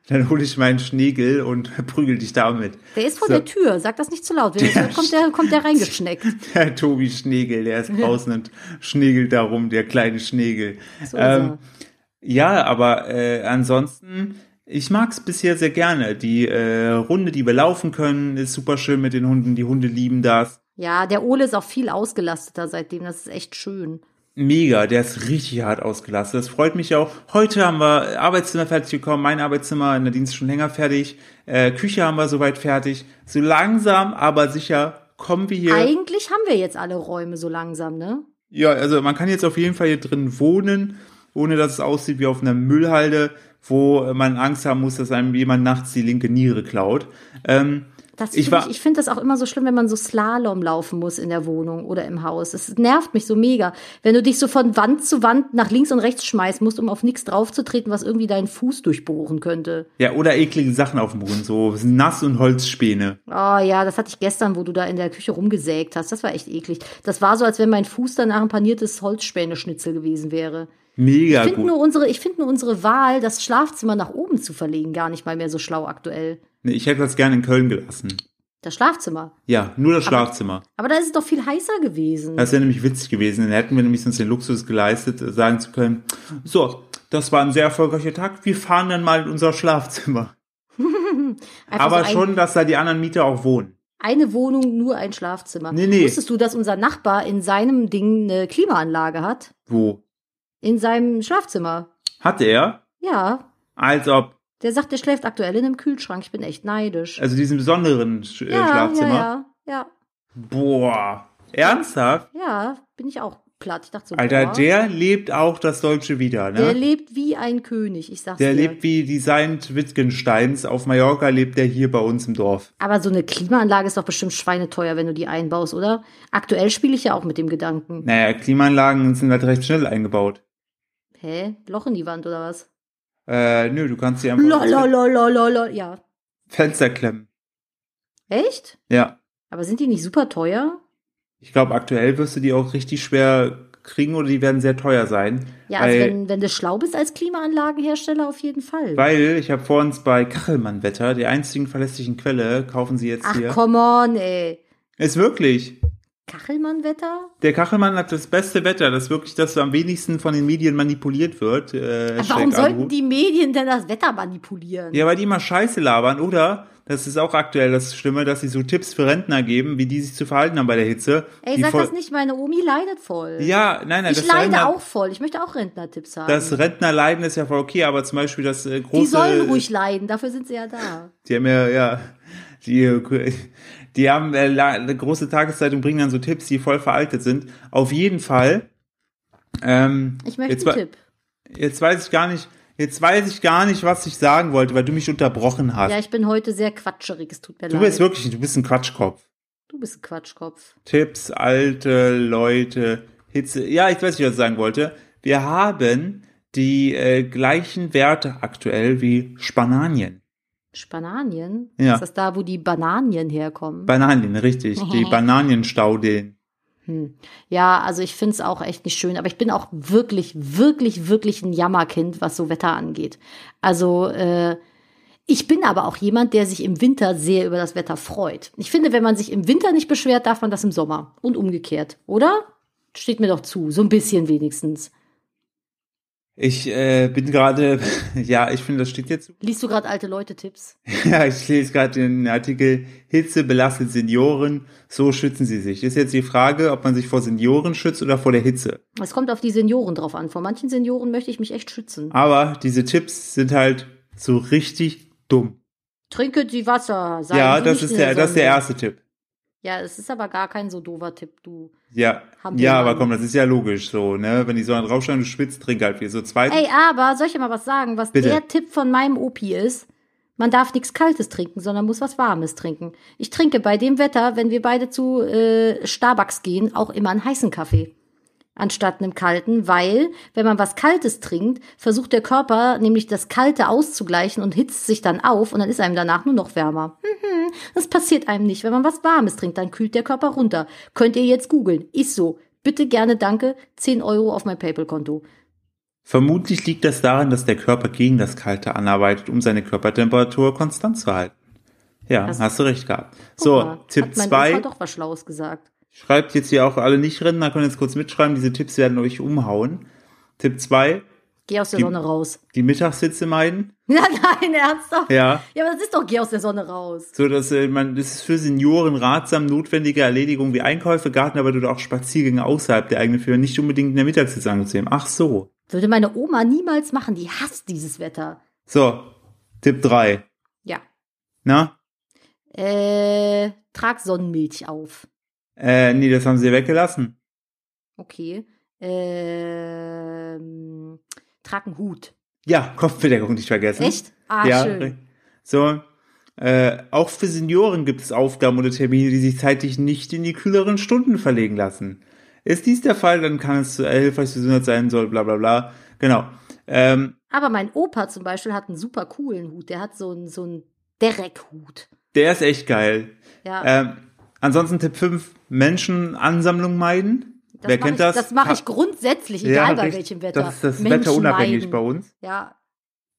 Dann hole ich meinen Schnegel und prügel dich damit. Der ist vor So. der Tür. Sag das nicht zu laut. Wenn er kommt, der, kommt der reingeschneckt. Der Tobi Schnegel, der ist draußen und schnegelt darum, der kleine Schnegel. So ähm, ja, aber äh, ansonsten, ich mag's bisher sehr gerne. Die äh, Runde, die wir laufen können, ist super schön mit den Hunden. Die Hunde lieben das. Ja, der Ole ist auch viel ausgelasteter seitdem. Das ist echt schön. Mega, der ist richtig hart ausgelastet. Das freut mich auch. Heute haben wir Arbeitszimmer fertig bekommen, mein Arbeitszimmer, Nadine ist schon länger fertig. Äh, Küche haben wir soweit fertig. So langsam, aber sicher kommen wir hier. Eigentlich haben wir jetzt alle Räume so langsam, ne? Ja, also man kann jetzt auf jeden Fall hier drin wohnen, ohne dass es aussieht wie auf einer Müllhalde, wo man Angst haben muss, dass einem jemand nachts die linke Niere klaut. Ähm, Das Ich war- ich ich finde das auch immer so schlimm, wenn man so Slalom laufen muss in der Wohnung oder im Haus. Es nervt mich so mega. Wenn du dich so von Wand zu Wand nach links und rechts schmeißen musst, um auf nichts draufzutreten, was irgendwie deinen Fuß durchbohren könnte. ja, oder eklige Sachen auf dem Boden, so Nass- und Holzspäne. Oh ja, das hatte ich gestern, wo du da in der Küche rumgesägt hast. Das war echt eklig. Das war so, als wenn mein Fuß danach ein paniertes Holzspäne-Schnitzel gewesen wäre. Mega Ich finde gut. nur unsere, ich finde nur unsere Wahl, das Schlafzimmer nach oben zu verlegen, gar nicht mal mehr so schlau aktuell. Nee, ich hätte das gerne in Köln gelassen. Das Schlafzimmer. Ja, nur das Schlafzimmer. Aber da ist es doch viel heißer gewesen. Das wäre nämlich witzig gewesen. Dann hätten wir nämlich uns den Luxus geleistet, äh, sagen zu können, so, das war ein sehr erfolgreicher Tag, wir fahren dann mal in unser Schlafzimmer. Aber so schon, dass da die anderen Mieter auch wohnen. eine Wohnung, nur ein Schlafzimmer. Nee, nee. Wusstest du, dass unser Nachbar in seinem Ding eine Klimaanlage hat? Wo? In seinem Schlafzimmer. Hat er? Ja. Als ob, Der sagt, der schläft aktuell in einem Kühlschrank. Ich bin echt neidisch. also diesen besonderen Sch äh, ja, Schlafzimmer. ja, ja, ja. Boah. Ernsthaft? Ja, bin ich auch platt. Ich dachte so, Alter, boah, der lebt auch das Deutsche wieder, der ne? lebt wie ein König, ich sag's Der dir. lebt wie die Saint Wittgensteins. Auf Mallorca lebt der hier bei uns im Dorf. Aber so eine Klimaanlage ist doch bestimmt schweineteuer, wenn du die einbaust, oder? Aktuell spiele ich ja auch mit dem Gedanken. Naja, Klimaanlagen sind halt recht schnell eingebaut. Hä? Loch in die Wand oder was? Äh, nö, du kannst sie einfach Lolololololol. Ja. Fenster klemmen. Echt? Ja. Aber sind die nicht super teuer? Ich glaube, aktuell wirst du die auch richtig schwer kriegen oder die werden sehr teuer sein. Ja, also weil, wenn, wenn du schlau bist als Klimaanlagenhersteller, auf jeden Fall. weil ich habe vor uns bei Kachelmann-Wetter, der einzigen verlässlichen Quelle, kaufen sie jetzt Ach, hier. come on, ey. Ist wirklich. Kachelmann-Wetter? Der Kachelmann hat das beste Wetter, das wirklich das am wenigsten von den Medien manipuliert wird. Äh, Warum sollten die Medien denn das Wetter manipulieren? Ja, weil die immer Scheiße labern, oder? Das ist auch aktuell das Stimme, dass sie so Tipps für Rentner geben, wie die sich zu verhalten haben bei der Hitze. Ey, die sag das nicht, meine Omi leidet voll. Ja, nein, nein, ich das leide Rentner, auch voll. Ich möchte auch Rentnertipps haben. Das Rentnerleiden ist ja voll okay, aber zum Beispiel das äh, große. die sollen ruhig leiden, dafür sind sie ja da. Die haben ja, ja, die, die haben äh, eine große Tageszeitung bringen dann so Tipps, die voll veraltet sind. Auf jeden Fall. Ähm, Ich möchte jetzt, einen Tipp. jetzt weiß ich gar nicht, jetzt weiß ich gar nicht, was ich sagen wollte, weil du mich unterbrochen hast. Ja, ich bin heute sehr quatscherig, es tut mir du leid. bist wirklich, du bist ein Quatschkopf. du bist ein Quatschkopf. Tipps, alte Leute, Hitze. Ja, ich weiß nicht, was ich sagen wollte. Wir haben die äh, gleichen Werte aktuell wie Spananien. Spananien? Ja. Ist das da, wo die Bananien herkommen? Bananien, richtig. Die Bananienstaudeen. Hm. Ja, also ich find's auch echt nicht schön, aber ich bin auch wirklich, wirklich, wirklich ein Jammerkind, was so Wetter angeht. Also, äh, ich bin aber auch jemand, der sich im Winter sehr über das Wetter freut. Ich finde, wenn man sich im Winter nicht beschwert, darf man das im Sommer. Und umgekehrt, oder? Steht mir doch zu, so ein bisschen wenigstens. Ich äh, bin gerade, ja, ich finde, das steht jetzt. Liest du gerade alte Leute-Tipps? Ja, ich lese gerade den Artikel Hitze belastet Senioren, so schützen sie sich. Ist jetzt die Frage, ob man sich vor Senioren schützt oder vor der Hitze. Es kommt auf die Senioren drauf an. Vor manchen Senioren möchte ich mich echt schützen. Aber diese Tipps sind halt so richtig dumm. Trinke die Wasser. Seien ja, Sie das ist der, das ist der erste Tipp. Ja, es ist aber gar kein so doofer Tipp, du. Ja, ja, aber komm, das ist ja logisch so, ne? Wenn die Sonne drauf scheint, du schwitzt, trink halt viel. So zweitens, Ey, aber soll ich dir mal was sagen, was Bitte. der Tipp von meinem Opi ist? Man darf nichts Kaltes trinken, sondern muss was Warmes trinken. Ich trinke bei dem Wetter, wenn wir beide zu äh, Starbucks gehen, auch immer einen heißen Kaffee. Anstatt einem kalten, weil, wenn man was Kaltes trinkt, versucht der Körper nämlich das Kalte auszugleichen und hitzt sich dann auf und dann ist einem danach nur noch wärmer. Mhm, das passiert einem nicht. Wenn man was Warmes trinkt, dann kühlt der Körper runter. Könnt ihr jetzt googeln. Ist so. Bitte gerne danke. 10 Euro auf mein PayPal-Konto. vermutlich liegt das daran, dass der Körper gegen das Kalte anarbeitet, um seine Körpertemperatur konstant zu halten. Ja, Das- hast du recht gehabt. So, Tipp hat mein zwei. Opa doch was Schlaues gesagt. Schreibt jetzt hier auch alle Nicht-Rentner, können jetzt kurz mitschreiben, diese Tipps werden euch umhauen. Tipp zwei: Geh aus der Die- Sonne raus. die Mittagssitze meiden. Ja, nein, ernsthaft? Ja, Ja, aber das ist doch Geh aus der Sonne raus. so dass äh, man, das ist für Senioren ratsam notwendige Erledigung wie Einkäufe, Gartenarbeit oder auch Spaziergänge außerhalb der eigenen Führer nicht unbedingt in der Mittagssitze anzunehmen. Ach so. Würde meine Oma niemals machen, die hasst dieses Wetter. So, Tipp drei. Ja. Na? Äh, trag Sonnenmilch auf. Äh, nee, das haben sie weggelassen. Okay. Ähm, trag einen Hut. Ja, Kopfbedeckung nicht vergessen. Echt? Ah, ja. schön. So. Äh, auch für Senioren gibt es Aufgaben oder Termine, die sich zeitlich nicht in die kühleren Stunden verlegen lassen. Ist dies der Fall, dann kann es äh, hilfreich Gesundheit sein soll, bla bla bla. Genau. Ähm, Aber mein Opa zum Beispiel hat einen super coolen Hut. Der hat so einen, so einen Derek-Hut. der ist echt geil. Ja, Ähm, ansonsten Tipp 5, Menschenansammlung meiden. das Wer kennt ich, das? Das mache ich grundsätzlich, egal bei richtig. welchem Wetter. Das ist das Menschen Wetter unabhängig meiden. bei uns. Ja,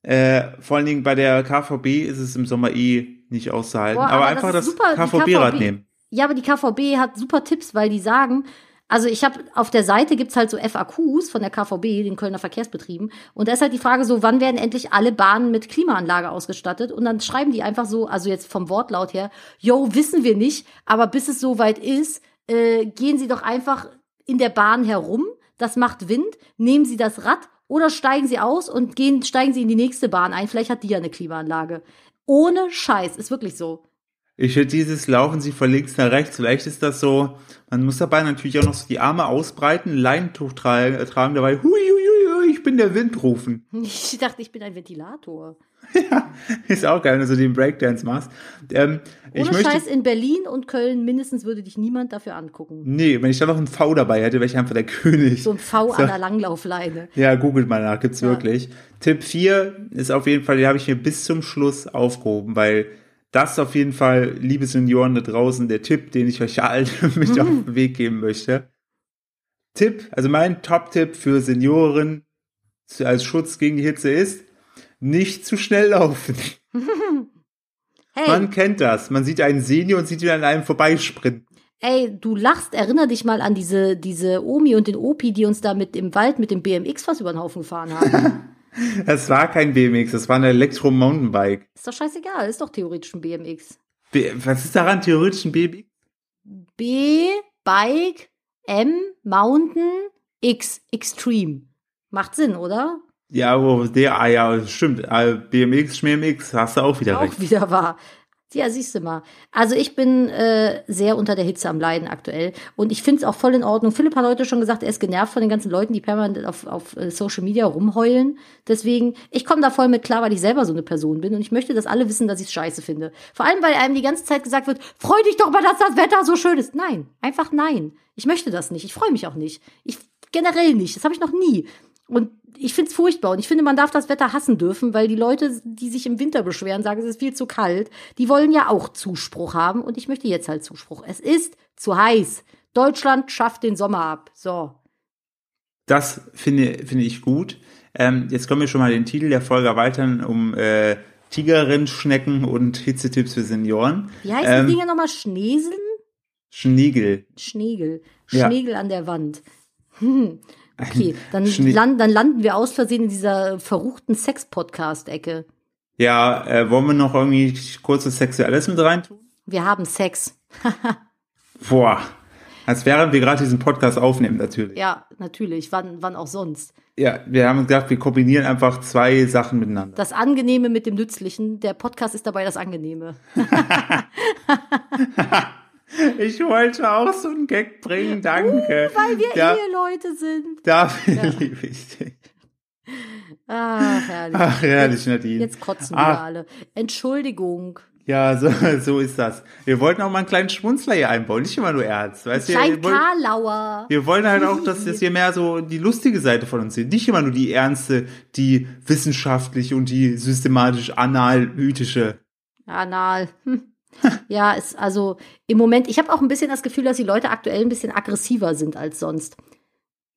Äh, vor allen Dingen bei der KVB ist es im Sommer eh nicht auszuhalten. Boah, aber, aber das einfach das die KVB-Rad KVB nehmen. Ja, aber die KVB hat super Tipps, weil die sagen, also ich habe auf der Seite gibt's halt so FAQs von der KVB, den Kölner Verkehrsbetrieben, und da ist halt die Frage so, wann werden endlich alle Bahnen mit Klimaanlage ausgestattet? Und dann schreiben die einfach so, also jetzt vom Wortlaut her, yo, wissen wir nicht, aber bis es soweit ist, äh, gehen Sie doch einfach in der Bahn herum, das macht Wind, nehmen Sie das Rad oder steigen Sie aus und gehen, steigen Sie in die nächste Bahn ein, vielleicht hat die ja eine Klimaanlage. Ohne Scheiß, ist wirklich so. Ich würde dieses Laufen Sie von links nach rechts, vielleicht ist das so, man muss dabei natürlich auch noch so die Arme ausbreiten, Leintuch tragen, äh, tragen dabei, hui, hui, hui, ich bin der Wind rufen. Ich dachte, ich bin ein Ventilator. Ist auch geil, wenn du so den Breakdance machst. Ähm, ich Ohne möchte, Scheiß in Berlin und Köln mindestens würde dich niemand dafür angucken. nee, wenn ich da noch einen V dabei hätte, wäre ich einfach der König. So ein V So. an der Langlaufleine. Ja, googelt mal nach, gibt's Ja. wirklich. Tipp 4 ist auf jeden Fall, den habe ich mir bis zum Schluss aufgehoben, weil das auf jeden Fall, liebe Senioren da draußen, der Tipp, den ich euch allen mit auf den Weg geben möchte. Tipp, also mein Top-Tipp für Senioren als Schutz gegen die Hitze ist, nicht zu schnell laufen. Hey, Man kennt das. Man sieht einen Senior und sieht ihn an einem vorbeisprinten. Ey, du lachst, erinner dich mal an diese, diese Omi und den Opi, die uns da mit im Wald mit dem BMX fast über den Haufen gefahren haben. Das war kein BMX, das war ein Elektro-Mountainbike. ist doch scheißegal, ist doch theoretisch ein BMX. B was ist daran theoretisch ein BMX? B, Bike, M, Mountain, X, Extreme. Macht Sinn, oder? Ja, wo der, ah ja, stimmt. äh, BMX, Schmiermix, hast du auch wieder Auch recht. wieder wahr. Ja, siehst du mal. Also ich bin äh, sehr unter der Hitze am Leiden aktuell. Und ich finde es auch voll in Ordnung. Philipp hat heute schon gesagt, er ist genervt von den ganzen Leuten, die permanent auf, auf äh, Social Media rumheulen. Deswegen, ich komme da voll mit klar, weil ich selber so eine Person bin. Und ich möchte, dass alle wissen, dass ich es scheiße finde. Vor allem, weil einem die ganze Zeit gesagt wird, freu dich doch mal, dass das Wetter so schön ist. Nein, einfach nein. Ich möchte das nicht. Ich freue mich auch nicht. Ich generell nicht. Das habe ich noch nie. Und ich finde es furchtbar. Und ich finde, man darf das Wetter hassen dürfen, weil die Leute, die sich im Winter beschweren, sagen, es ist viel zu kalt, die wollen ja auch Zuspruch haben. Und ich möchte jetzt halt Zuspruch. Es ist zu heiß. Deutschland schafft den Sommer ab. So. Das finde, finde ich gut. Ähm, jetzt können wir schon mal den Titel der Folge erweitern um äh, Tigerrennschnecken und Hitzetipps für Senioren. Wie heißen Ähm, die Dinge nochmal? Schneeseln? Schnegel. Ja. Schnegel an der Wand. Hm. Okay, dann, land, dann landen wir aus Versehen in dieser verruchten Sex-Podcast-Ecke. Ja, äh, wollen wir noch irgendwie kurzes Sexuelles mit reintun? Wir haben Sex. Boah. Als während wir gerade diesen Podcast aufnehmen, natürlich. Ja, natürlich. Wann, wann auch sonst. Ja, wir haben gesagt, wir kombinieren einfach zwei Sachen miteinander. Das Angenehme mit dem Nützlichen. Der Podcast ist dabei das Angenehme. Ich wollte auch so einen Gag bringen, danke. Uh, Weil wir da, Eheleute sind. Dafür liebe ich dich. Ah, herrlich. Ach, herrlich, Nadine. Jetzt kotzen Ah. wir alle. Entschuldigung. Ja, so, so ist das. Wir wollten auch mal einen kleinen Schmunzler hier einbauen, nicht immer nur ernst. Weißt du, wollen, Karlauer. wir wollen halt auch, dass das hier mehr so die lustige Seite von uns sehen. Nicht immer nur die ernste, die wissenschaftliche und die systematisch analytische. Anal. Hm. Ja, ist also im Moment, ich habe auch ein bisschen das Gefühl, dass die Leute aktuell ein bisschen aggressiver sind als sonst.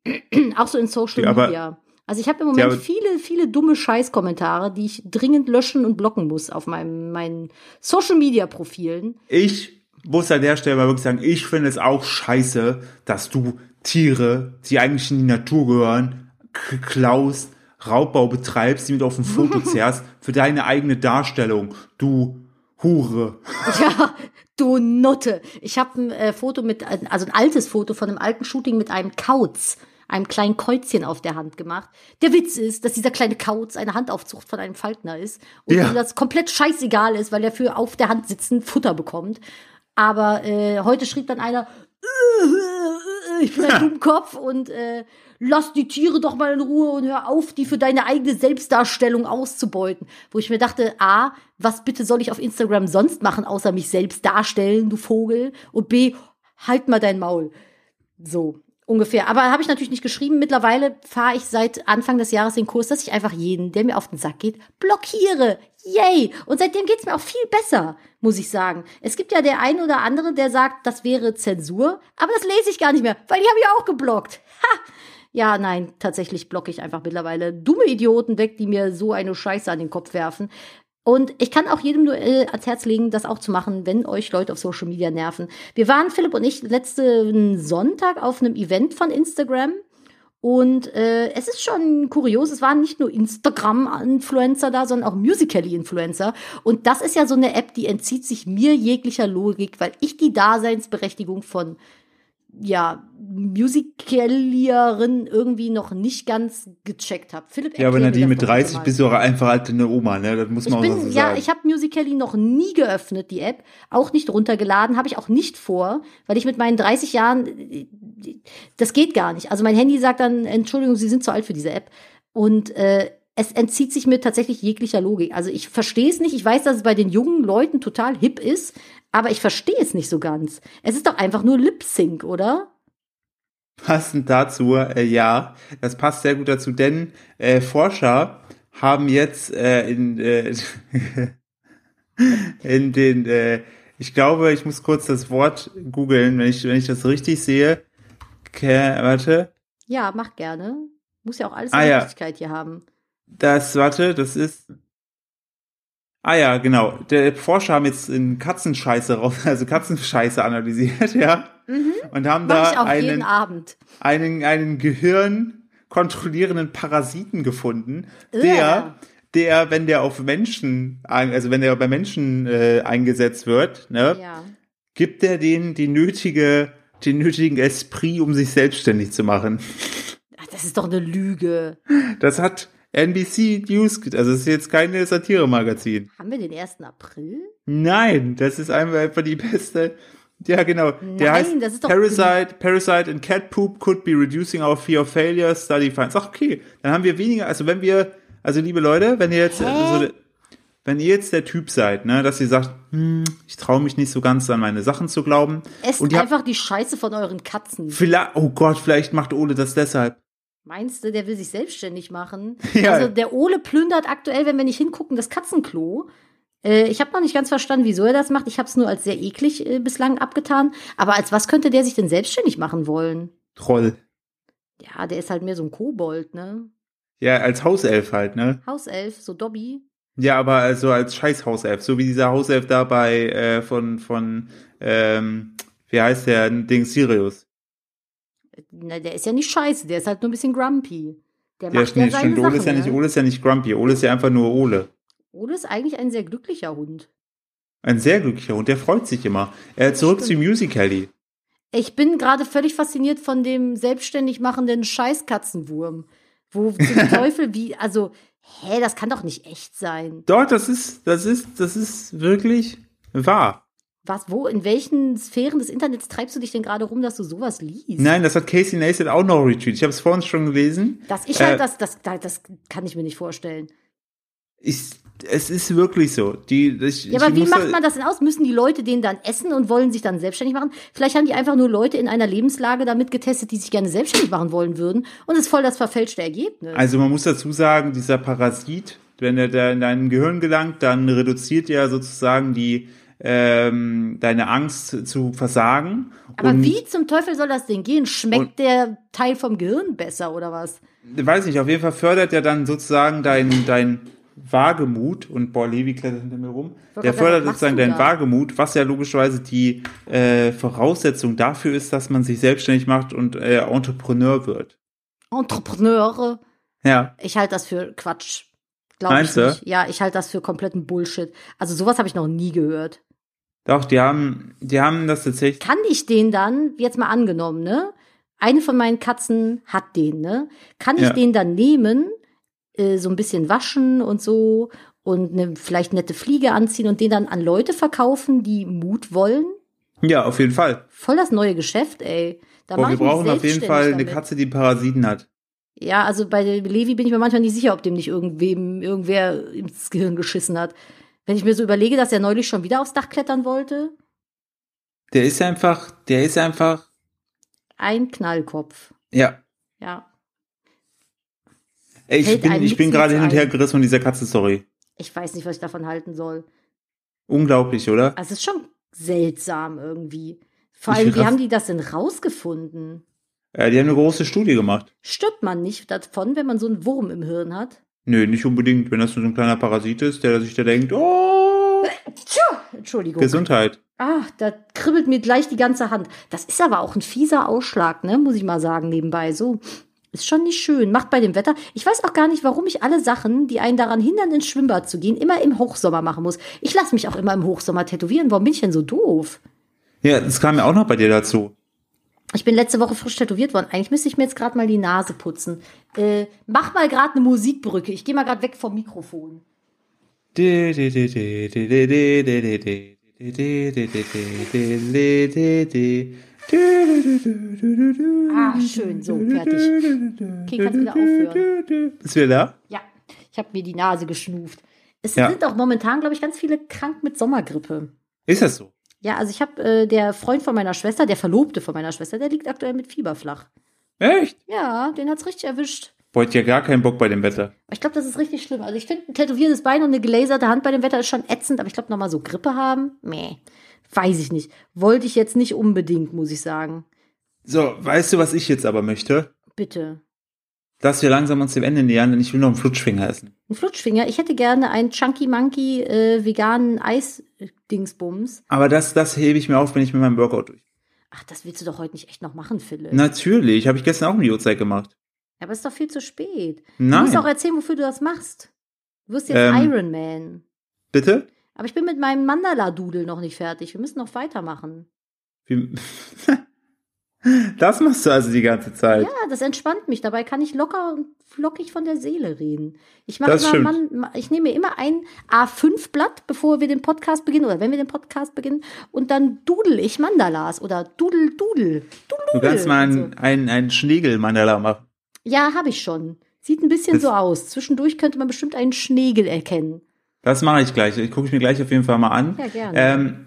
auch so in Social Ja, aber- Media. Also ich habe im Moment Ja, viele, viele dumme Scheißkommentare, die ich dringend löschen und blocken muss auf meinem, meinen Social Media Profilen. Ich muss an der Stelle mal wirklich sagen, ich finde es auch scheiße, dass du Tiere, die eigentlich in die Natur gehören, klaust, Raubbau betreibst, die mit auf ein Foto zerrst, für deine eigene Darstellung. Du Hure. Ja, du Nutte. Ich habe ein äh, Foto mit, also ein altes Foto von einem alten Shooting mit einem Kauz, einem kleinen Käuzchen auf der Hand gemacht. Der Witz ist, dass dieser kleine Kauz eine Handaufzucht von einem Falkner ist und Ja. ihm das komplett scheißegal ist, weil er für auf der Hand sitzen Futter bekommt. Aber äh, heute schrieb dann einer, ich bin ein Dummkopf und äh, lass die Tiere doch mal in Ruhe und hör auf, die für deine eigene Selbstdarstellung auszubeuten. Wo ich mir dachte, A, was bitte soll ich auf Instagram sonst machen, außer mich selbst darstellen, du Vogel? Und B, halt mal dein Maul. So. Ungefähr. Aber habe ich natürlich nicht geschrieben. Mittlerweile fahre ich seit Anfang des Jahres den Kurs, dass ich einfach jeden, der mir auf den Sack geht, blockiere. Yay! Und seitdem geht's mir auch viel besser, muss ich sagen. Es gibt ja der ein oder andere, der sagt, das wäre Zensur, aber das lese ich gar nicht mehr, weil die habe ich auch geblockt. Ha! Ja, nein, tatsächlich blocke ich einfach mittlerweile dumme Idioten weg, die mir so eine Scheiße an den Kopf werfen. Und ich kann auch jedem nur äh, ans Herz legen, das auch zu machen, wenn euch Leute auf Social Media nerven. Wir waren, Philipp und ich, letzten Sonntag auf einem Event von Instagram. Und äh, es ist schon kurios, es waren nicht nur Instagram-Influencer da, sondern auch Musical.ly-Influencer. Und das ist ja so eine App, die entzieht sich mir jeglicher Logik, weil ich die Daseinsberechtigung von ja, Musicalierin irgendwie noch nicht ganz gecheckt habe. Philipp, Ja, aber Nadine, mit doch bitte 30 mal. bist du auch einfach halt eine Oma, ne? Das muss Ich man auch bin, so ja, sagen. ich habe Musical.ly noch nie geöffnet, die App, auch nicht runtergeladen, habe ich auch nicht vor, weil ich mit meinen 30 Jahren, das geht gar nicht. Also mein Handy sagt dann, Entschuldigung, Sie sind zu alt für diese App. Und äh, es entzieht sich mir tatsächlich jeglicher Logik. Also ich verstehe es nicht. Ich weiß, dass es bei den jungen Leuten total hip ist, aber ich verstehe es nicht so ganz. Es ist doch einfach nur Lip Sync, oder? Passend dazu, äh, ja, das passt sehr gut dazu, denn äh, Forscher haben jetzt äh, in, äh, in den, äh, ich glaube, ich muss kurz das Wort googeln, wenn ich, wenn ich das richtig sehe. Ke warte, Ja, mach gerne. Muss ja auch alles Ah, eine ja. Richtigkeit hier haben. das, warte, das ist. Ah ja, genau. Der Forscher haben jetzt in Katzenscheiße raus, also Katzenscheiße analysiert, ja. und haben Mach da einen, Abend. einen, einen Gehirn kontrollierenden Parasiten gefunden, der, der, wenn der auf Menschen, also wenn der bei Menschen äh, eingesetzt wird, ne, Ja. gibt er denen die nötige, den nötigen Esprit, um sich selbstständig zu machen. Ach, das ist doch eine Lüge. Das hat NBC News, also es ist jetzt keine Satire-Magazin. Haben wir den 1. April? Nein, das ist einfach, einfach die beste. Ja, genau. Der Nein, heißt das ist doch- Parasite, Parasite and Cat Poop could be reducing our fear of failure, study finds. Ach, okay. Dann haben wir weniger, also wenn wir, also liebe Leute, wenn ihr jetzt, also, wenn ihr jetzt der Typ seid, ne, dass ihr sagt, hm, ich traue mich nicht so ganz an meine Sachen zu glauben. Esst und ihr habt, einfach die Scheiße von euren Katzen. vielleicht, oh Gott, vielleicht macht Ole das deshalb. Meinst du, der will sich selbstständig machen? Ja. Also der Ole plündert aktuell, wenn wir nicht hingucken, das Katzenklo. Äh, ich habe noch nicht ganz verstanden, wieso er das macht. Ich habe es nur als sehr eklig äh, bislang abgetan. Aber als was könnte der sich denn selbstständig machen wollen? Troll. Ja, der ist halt mehr so ein Kobold, ne? Ja, als Hauself halt, ne? Hauself, so Dobby. Ja, aber also als scheiß Hauself, so wie dieser Hauself da bei äh, von von ähm, wie heißt der Ding Sirius. Na, der ist ja nicht scheiße, der ist halt nur ein bisschen grumpy. Der Der macht ist ja seine stimmt, Ole Sachen, ist ja nicht ne? Ole ist ja nicht grumpy, Ole ist ja einfach nur Ole. Ole ist eigentlich ein sehr glücklicher Hund. Ein sehr glücklicher Hund, der freut sich immer. Er zurück zu Musical.ly. Ich bin gerade völlig fasziniert von dem selbstständig machenden Scheißkatzenwurm. Wo zum Teufel wie, also, hä, das kann doch nicht echt sein. Dort, das ist, das ist, das ist wirklich wahr. Was, wo, in welchen Sphären des Internets treibst du dich denn gerade rum, dass du sowas liest? Nein, das hat Casey Neistat auch noch retweet. Ich habe es vorhin schon gelesen. Das ich halt, Äh, das, das, das kann ich mir nicht vorstellen. Ich, es ist wirklich so. Die, ich, Ja, aber wie macht da- man das denn aus? Müssen die Leute den dann essen und wollen sich dann selbstständig machen? Vielleicht haben die einfach nur Leute in einer Lebenslage damit getestet, die sich gerne selbstständig machen wollen würden. Und es ist voll das verfälschte Ergebnis. Also man muss dazu sagen, dieser Parasit, wenn er da in dein Gehirn gelangt, dann reduziert er sozusagen die ähm, deine Angst zu versagen. aber und, wie zum Teufel soll das denn gehen? Schmeckt und- der Teil vom Gehirn besser oder was? Weiß nicht, auf jeden Fall fördert er dann sozusagen dein, dein Wagemut und boah, Levi klettert hinter mir rum. wollte Der fördert sozusagen du dein da? Wagemut, was ja logischerweise die äh, Voraussetzung dafür ist, dass man sich selbstständig macht und äh, Entrepreneur wird. Entrepreneure. Ja. Ich halte das für Quatsch. Glaube ich Meinst du? nicht. Ja, ich halte das für kompletten Bullshit. Also sowas habe ich noch nie gehört. Doch, die haben, die haben das tatsächlich. Kann ich den dann, jetzt mal angenommen, ne? Eine von meinen Katzen hat den, ne? Kann ich Ja. den dann nehmen, äh, so ein bisschen waschen und so und eine vielleicht nette Fliege anziehen und den dann an Leute verkaufen, die Mut wollen? Ja, auf jeden Fall. Voll das neue Geschäft, ey. Da Boah, wir brauchen auf jeden Fall eine damit. Katze, die Parasiten hat. Ja, also bei Levi bin ich mir manchmal nicht sicher, ob dem nicht irgendwem, irgendwer ins Gehirn geschissen hat. Wenn ich mir so überlege, dass er neulich schon wieder aufs Dach klettern wollte, Der ist einfach, der ist einfach, ein Knallkopf. ja. Ja. Ey, Ich bin, ich bin gerade hin und her gerissen von dieser Katze-Story. Ich weiß nicht, was ich davon halten soll. Unglaublich, oder? Also es ist schon seltsam irgendwie. Vor Ich allem, wie haben die das denn rausgefunden? Äh, die haben eine große Studie gemacht. Stirbt man nicht davon, wenn man so einen Wurm im Hirn hat? Nö, nicht unbedingt. Wenn das nur so ein kleiner Parasit ist, der sich da denkt, oh, Entschuldigung. Gesundheit. Ah, da kribbelt mir gleich die ganze Hand. Das ist aber auch ein fieser Ausschlag, ne? Muss ich mal sagen, nebenbei. So. Ist schon nicht schön. Macht bei dem Wetter. Ich weiß auch gar nicht, warum ich alle Sachen, die einen daran hindern, ins Schwimmbad zu gehen, immer im Hochsommer machen muss. Ich lasse mich auch immer im Hochsommer tätowieren. Warum bin ich denn so doof? Ja, das kam ja auch noch bei dir dazu. Ich bin letzte Woche frisch tätowiert worden. Eigentlich müsste ich mir jetzt gerade mal die Nase putzen. Äh, mach mal gerade eine Musikbrücke. Ich gehe mal gerade weg vom Mikrofon. Ah, schön. So, fertig. Okay, kannst wieder aufhören. Ist wieder da? Ja, ich habe mir die Nase geschnuft. Es Ja. sind auch momentan, glaube ich, ganz viele krank mit Sommergrippe. Ist das so? Ja, also ich habe äh, der Freund von meiner Schwester, der Verlobte von meiner Schwester, der liegt aktuell mit Fieber flach. Echt? Ja, den hat's richtig erwischt. Ich ja gar keinen Bock bei dem Wetter. Ich glaube, das ist richtig schlimm. Also ich finde, ein tätowiertes Bein und eine gelaserte Hand bei dem Wetter ist schon ätzend, aber ich glaube, nochmal so Grippe haben, meh, weiß ich nicht. Wollte ich jetzt nicht unbedingt, muss ich sagen. So, weißt du, was ich jetzt aber möchte? Bitte. Dass wir langsam uns dem Ende nähern, denn ich will noch einen Flutschfinger essen. Ein Flutschfinger. Ich hätte gerne einen Chunky Monkey äh, veganen Eis-Dingsbums. Aber das, das hebe ich mir auf, wenn ich mit meinem Workout durch. Ach, das willst du doch heute nicht echt noch machen, Philipp. Natürlich, habe ich gestern auch um die Uhrzeit gemacht. Aber es ist doch viel zu spät. Nein. Du musst auch erzählen, wofür du das machst. Du wirst jetzt Ähm. Iron Man. Bitte? Aber ich bin mit meinem Mandala-Dudel noch nicht fertig. Wir müssen noch weitermachen. Wie, das machst du also die ganze Zeit. Ja, das entspannt mich. Dabei kann ich locker und flockig von der Seele reden. Ich mache immer. Mann, ich nehme mir immer ein A5-Blatt, bevor wir den Podcast beginnen oder wenn wir den Podcast beginnen, und dann dudel ich Mandalas oder dudel, dudel. Du kannst mal einen, einen, einen Schnegel-Mandala machen. Ja, habe ich schon. Sieht ein bisschen Das- so aus. Zwischendurch könnte man bestimmt einen Schnegel erkennen. Das mache ich gleich. Ich gucke ich mir gleich auf jeden Fall mal an. Ja, gerne. Ähm,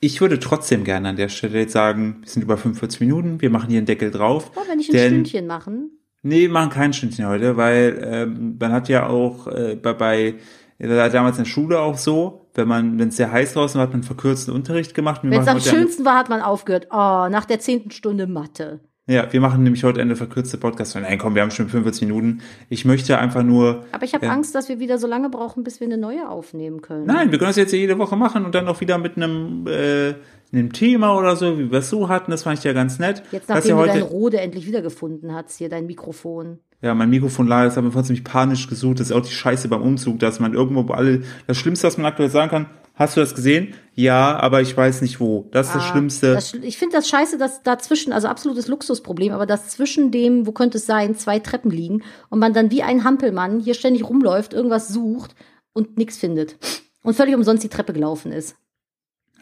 ich würde trotzdem gerne an der Stelle jetzt sagen, wir sind über 45 Minuten, wir machen hier einen Deckel drauf. Wollen wir nicht ein Denn- Stündchen machen? Nee, wir machen kein Stündchen heute, weil ähm, man hat ja auch äh, bei, bei war damals in der Schule auch so, wenn man, wenn es sehr heiß draußen war, hat man verkürzten Unterricht gemacht. Wenn es am schönsten war, hat man aufgehört. Oh, nach der zehnten Stunde Mathe. Ja, wir machen nämlich heute eine verkürzte Podcast. Nein, komm, wir haben schon 45 Minuten. Ich möchte einfach nur, Aber ich habe Ja. Angst, dass wir wieder so lange brauchen, bis wir eine neue aufnehmen können. nein, wir können das jetzt jede Woche machen und dann auch wieder mit einem, äh, einem Thema oder so, wie wir es so hatten. Das fand ich ja ganz nett. Jetzt, nachdem du dein Rode endlich wiedergefunden hast, hier dein Mikrofon. ja, mein Mikrofon lag, das haben wir ziemlich panisch gesucht. Das ist auch die Scheiße beim Umzug, dass man irgendwo wo alle, das Schlimmste, was man aktuell sagen kann, hast du das gesehen? Ja, aber ich weiß nicht wo. Das ist das Ah, Schlimmste. Das, ich finde das scheiße, dass dazwischen, also absolutes Luxusproblem, aber dass zwischen dem, wo könnte es sein, zwei Treppen liegen und man dann wie ein Hampelmann hier ständig rumläuft, irgendwas sucht und nichts findet. Und völlig umsonst die Treppe gelaufen ist.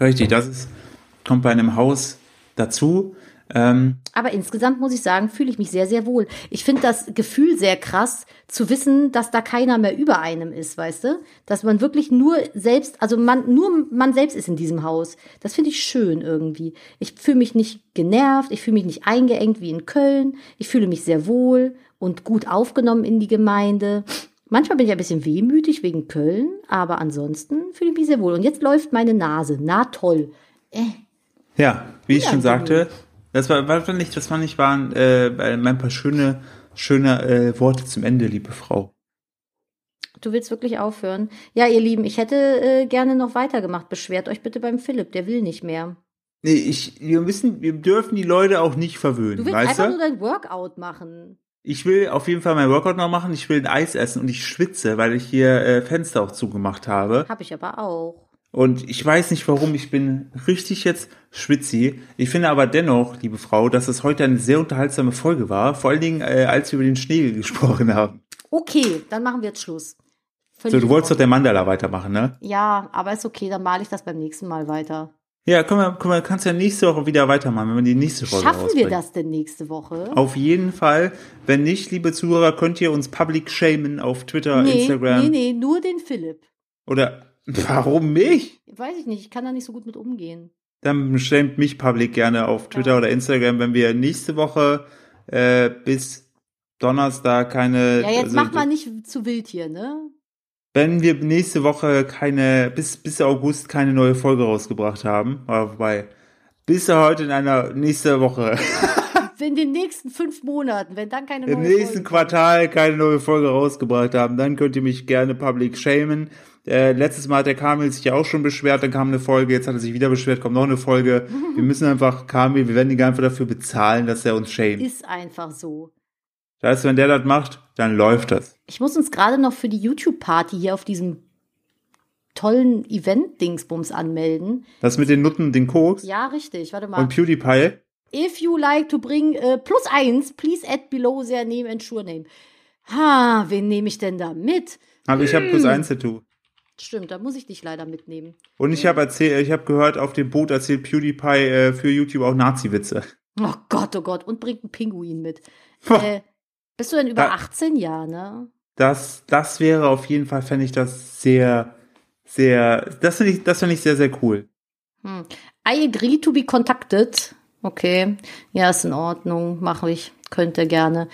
Richtig, das ist, kommt bei einem Haus dazu. Ähm, Aber insgesamt muss ich sagen, fühle ich mich sehr, sehr wohl. Ich finde das Gefühl sehr krass, zu wissen, dass da keiner mehr über einem ist, weißt du? Dass man wirklich nur selbst, also man, nur man selbst ist in diesem Haus. Das finde ich schön irgendwie. Ich fühle mich nicht genervt, ich fühle mich nicht eingeengt wie in Köln. Ich fühle mich sehr wohl und gut aufgenommen in die Gemeinde. Manchmal bin ich ein bisschen wehmütig wegen Köln, aber ansonsten fühle ich mich sehr wohl. Und jetzt läuft meine Nase. Na toll. Äh, Ja, wie ich schon sagte, das war, war nicht, das fand ich waren äh, ein paar schöne, schöne äh, Worte zum Ende, liebe Frau. Du willst wirklich aufhören? Ja, ihr Lieben, ich hätte äh, gerne noch weitergemacht. Beschwert euch bitte beim Philipp, der will nicht mehr. Nee, ich, wir müssen, wir dürfen die Leute auch nicht verwöhnen, Du willst weißt einfach du? nur dein Workout machen. Ich will auf jeden Fall mein Workout noch machen. Ich will ein Eis essen und ich schwitze, weil ich hier äh, Fenster auch zugemacht habe. Hab ich aber auch. Und ich weiß nicht warum, ich bin richtig jetzt schwitzi. Ich finde aber dennoch, liebe Frau, dass es heute eine sehr unterhaltsame Folge war. Vor allen Dingen, äh, als wir über den Schnee gesprochen haben. Okay, dann machen wir jetzt Schluss. So, Völlig du wolltest doch der Mandala weitermachen, ne? Ja, aber ist okay, dann male ich das beim nächsten Mal weiter. Ja, komm mal, komm mal, kannst ja nächste Woche wieder weitermachen, wenn wir die nächste Folge Schaffen wir rausbringen. das denn nächste Woche? Auf jeden Fall. Wenn nicht, liebe Zuhörer, könnt ihr uns public shamen auf Twitter, nee, Instagram. nee, nee, nur den Philipp. Oder warum mich? Weiß ich nicht, ich kann da nicht so gut mit umgehen. Dann shamet mich public gerne auf Twitter Ja. oder Instagram, wenn wir nächste Woche äh, bis Donnerstag keine. Ja, jetzt also, mach mal nicht zu wild hier, ne? Wenn wir nächste Woche keine, bis, bis August keine neue Folge rausgebracht haben, wobei, bis heute in einer nächste Woche. In den nächsten fünf Monaten, wenn dann keine im neue nächsten Folge Quartal keine neue Folge rausgebracht haben, dann könnt ihr mich gerne public shamen. Äh, letztes Mal hat der Kamil sich ja auch schon beschwert, dann kam eine Folge, jetzt hat er sich wieder beschwert, kommt noch eine Folge. Wir müssen einfach, Kamil, wir werden ihn einfach dafür bezahlen, dass er uns shamed. Ist einfach so. Das heißt, wenn der das macht, dann läuft das. Ich muss uns gerade noch für die YouTube-Party hier auf diesem tollen Event-Dingsbums anmelden. Das mit den Nutten, den Koks Ja, richtig. Warte mal. und PewDiePie. If you like to bring äh, plus eins, please add below their name and sure name. Ha, wen nehme ich denn da mit? Aber ich habe Hm. plus eins Tattoo. Stimmt, da muss ich dich leider mitnehmen. Und ich habe erzählt, ich habe gehört, auf dem Boot erzählt PewDiePie äh, für YouTube auch Nazi-Witze. Oh Gott, oh Gott. Und bringt einen Pinguin mit. Äh, bist du denn über Da- 18 Jahre, ne? Das, das wäre auf jeden Fall, fände ich das sehr, sehr, das finde ich, das finde ich sehr, sehr cool. Hm. I agree to be contacted. Okay. Ja, ist in Ordnung. Mache ich. Könnte gerne.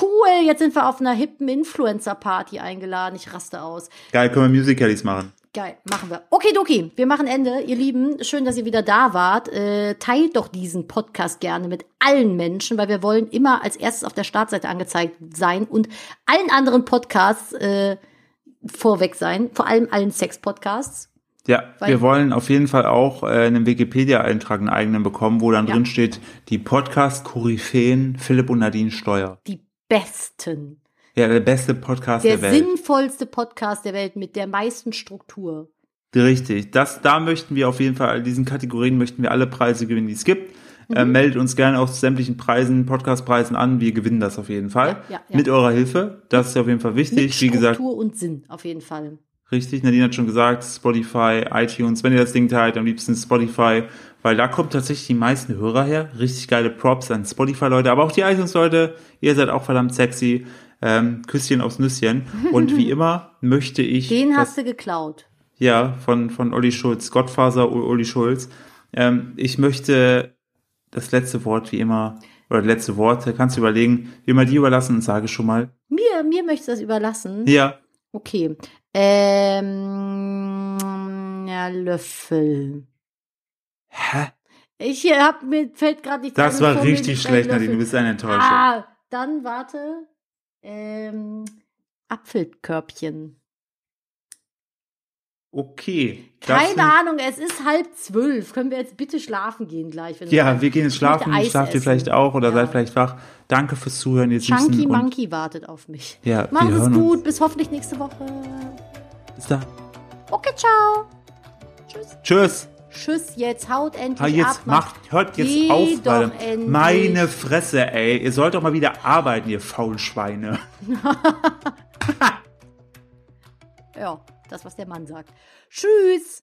Cool, jetzt sind wir auf einer hippen Influencer-Party eingeladen. Ich raste aus. Geil, können wir Musicalies machen. Geil, machen wir. Okay, Doki, wir machen Ende. Ihr Lieben, schön, dass ihr wieder da wart. Äh, teilt doch diesen Podcast gerne mit allen Menschen, weil wir wollen immer als erstes auf der Startseite angezeigt sein und allen anderen Podcasts äh, vorweg sein. Vor allem allen Sex-Podcasts. Ja, Weil- wir wollen auf jeden Fall auch äh, einen Wikipedia-Eintrag, einen eigenen bekommen, wo dann Ja. drin steht, die Podcast-Koryphäen Philipp und Nadine Steuer. Die besten. Ja, der beste Podcast Der der, Welt. sinnvollste Podcast der Welt mit der meisten Struktur. Richtig. Das, da möchten wir auf jeden Fall, in diesen Kategorien möchten wir alle Preise gewinnen, die es gibt. Mhm. Äh, meldet uns gerne auf sämtlichen Preisen, Podcast-Preisen an. Wir gewinnen das auf jeden Fall. Ja, ja. Mit eurer Hilfe. Das ist auf jeden Fall wichtig. Mit Wie gesagt, Struktur und Sinn, auf jeden Fall. Richtig, Nadine hat schon gesagt, Spotify, iTunes, wenn ihr das Ding teilt, am liebsten Spotify, weil da kommt tatsächlich die meisten Hörer her. Richtig geile Props an Spotify-Leute, aber auch die iTunes-Leute, ihr seid auch verdammt sexy. Ähm, Küsschen aufs Nüsschen. Und wie immer möchte ich. Den hast du geklaut. ja, von, von Olli Schulz, Gottfaser Olli Schulz. Ähm, ich möchte das letzte Wort wie immer, oder letzte Worte, kannst du überlegen, wie immer die überlassen und sage schon mal. Mir, mir möchtest du das überlassen. Ja, Okay. Ähm, ja, Löffel. hä? Ich äh, hab mir fällt gerade nicht Das war richtig schlecht, Nadine, du bist eine Enttäuschung. Ah, dann warte. Ähm, Apfelkörbchen. Okay. Keine Ahnung, es ist halb zwölf. Können wir jetzt bitte schlafen gehen gleich? Ja, wir gehen jetzt schlafen, schlaft ihr vielleicht auch oder Ja. seid vielleicht wach. Danke fürs Zuhören, ihr. Chunky Monkey wartet auf mich. Ja, Macht es gut, uns. bis hoffentlich nächste Woche. Bis dann. Okay, ciao. Tschüss. Tschüss. Tschüss, jetzt haut endlich Ha, ab. jetzt macht, hört jetzt Geh auf, doch. Meine Fresse, ey. Ihr sollt doch mal wieder arbeiten, ihr faulen Schweine. Ja, das, was der Mann sagt. Tschüss.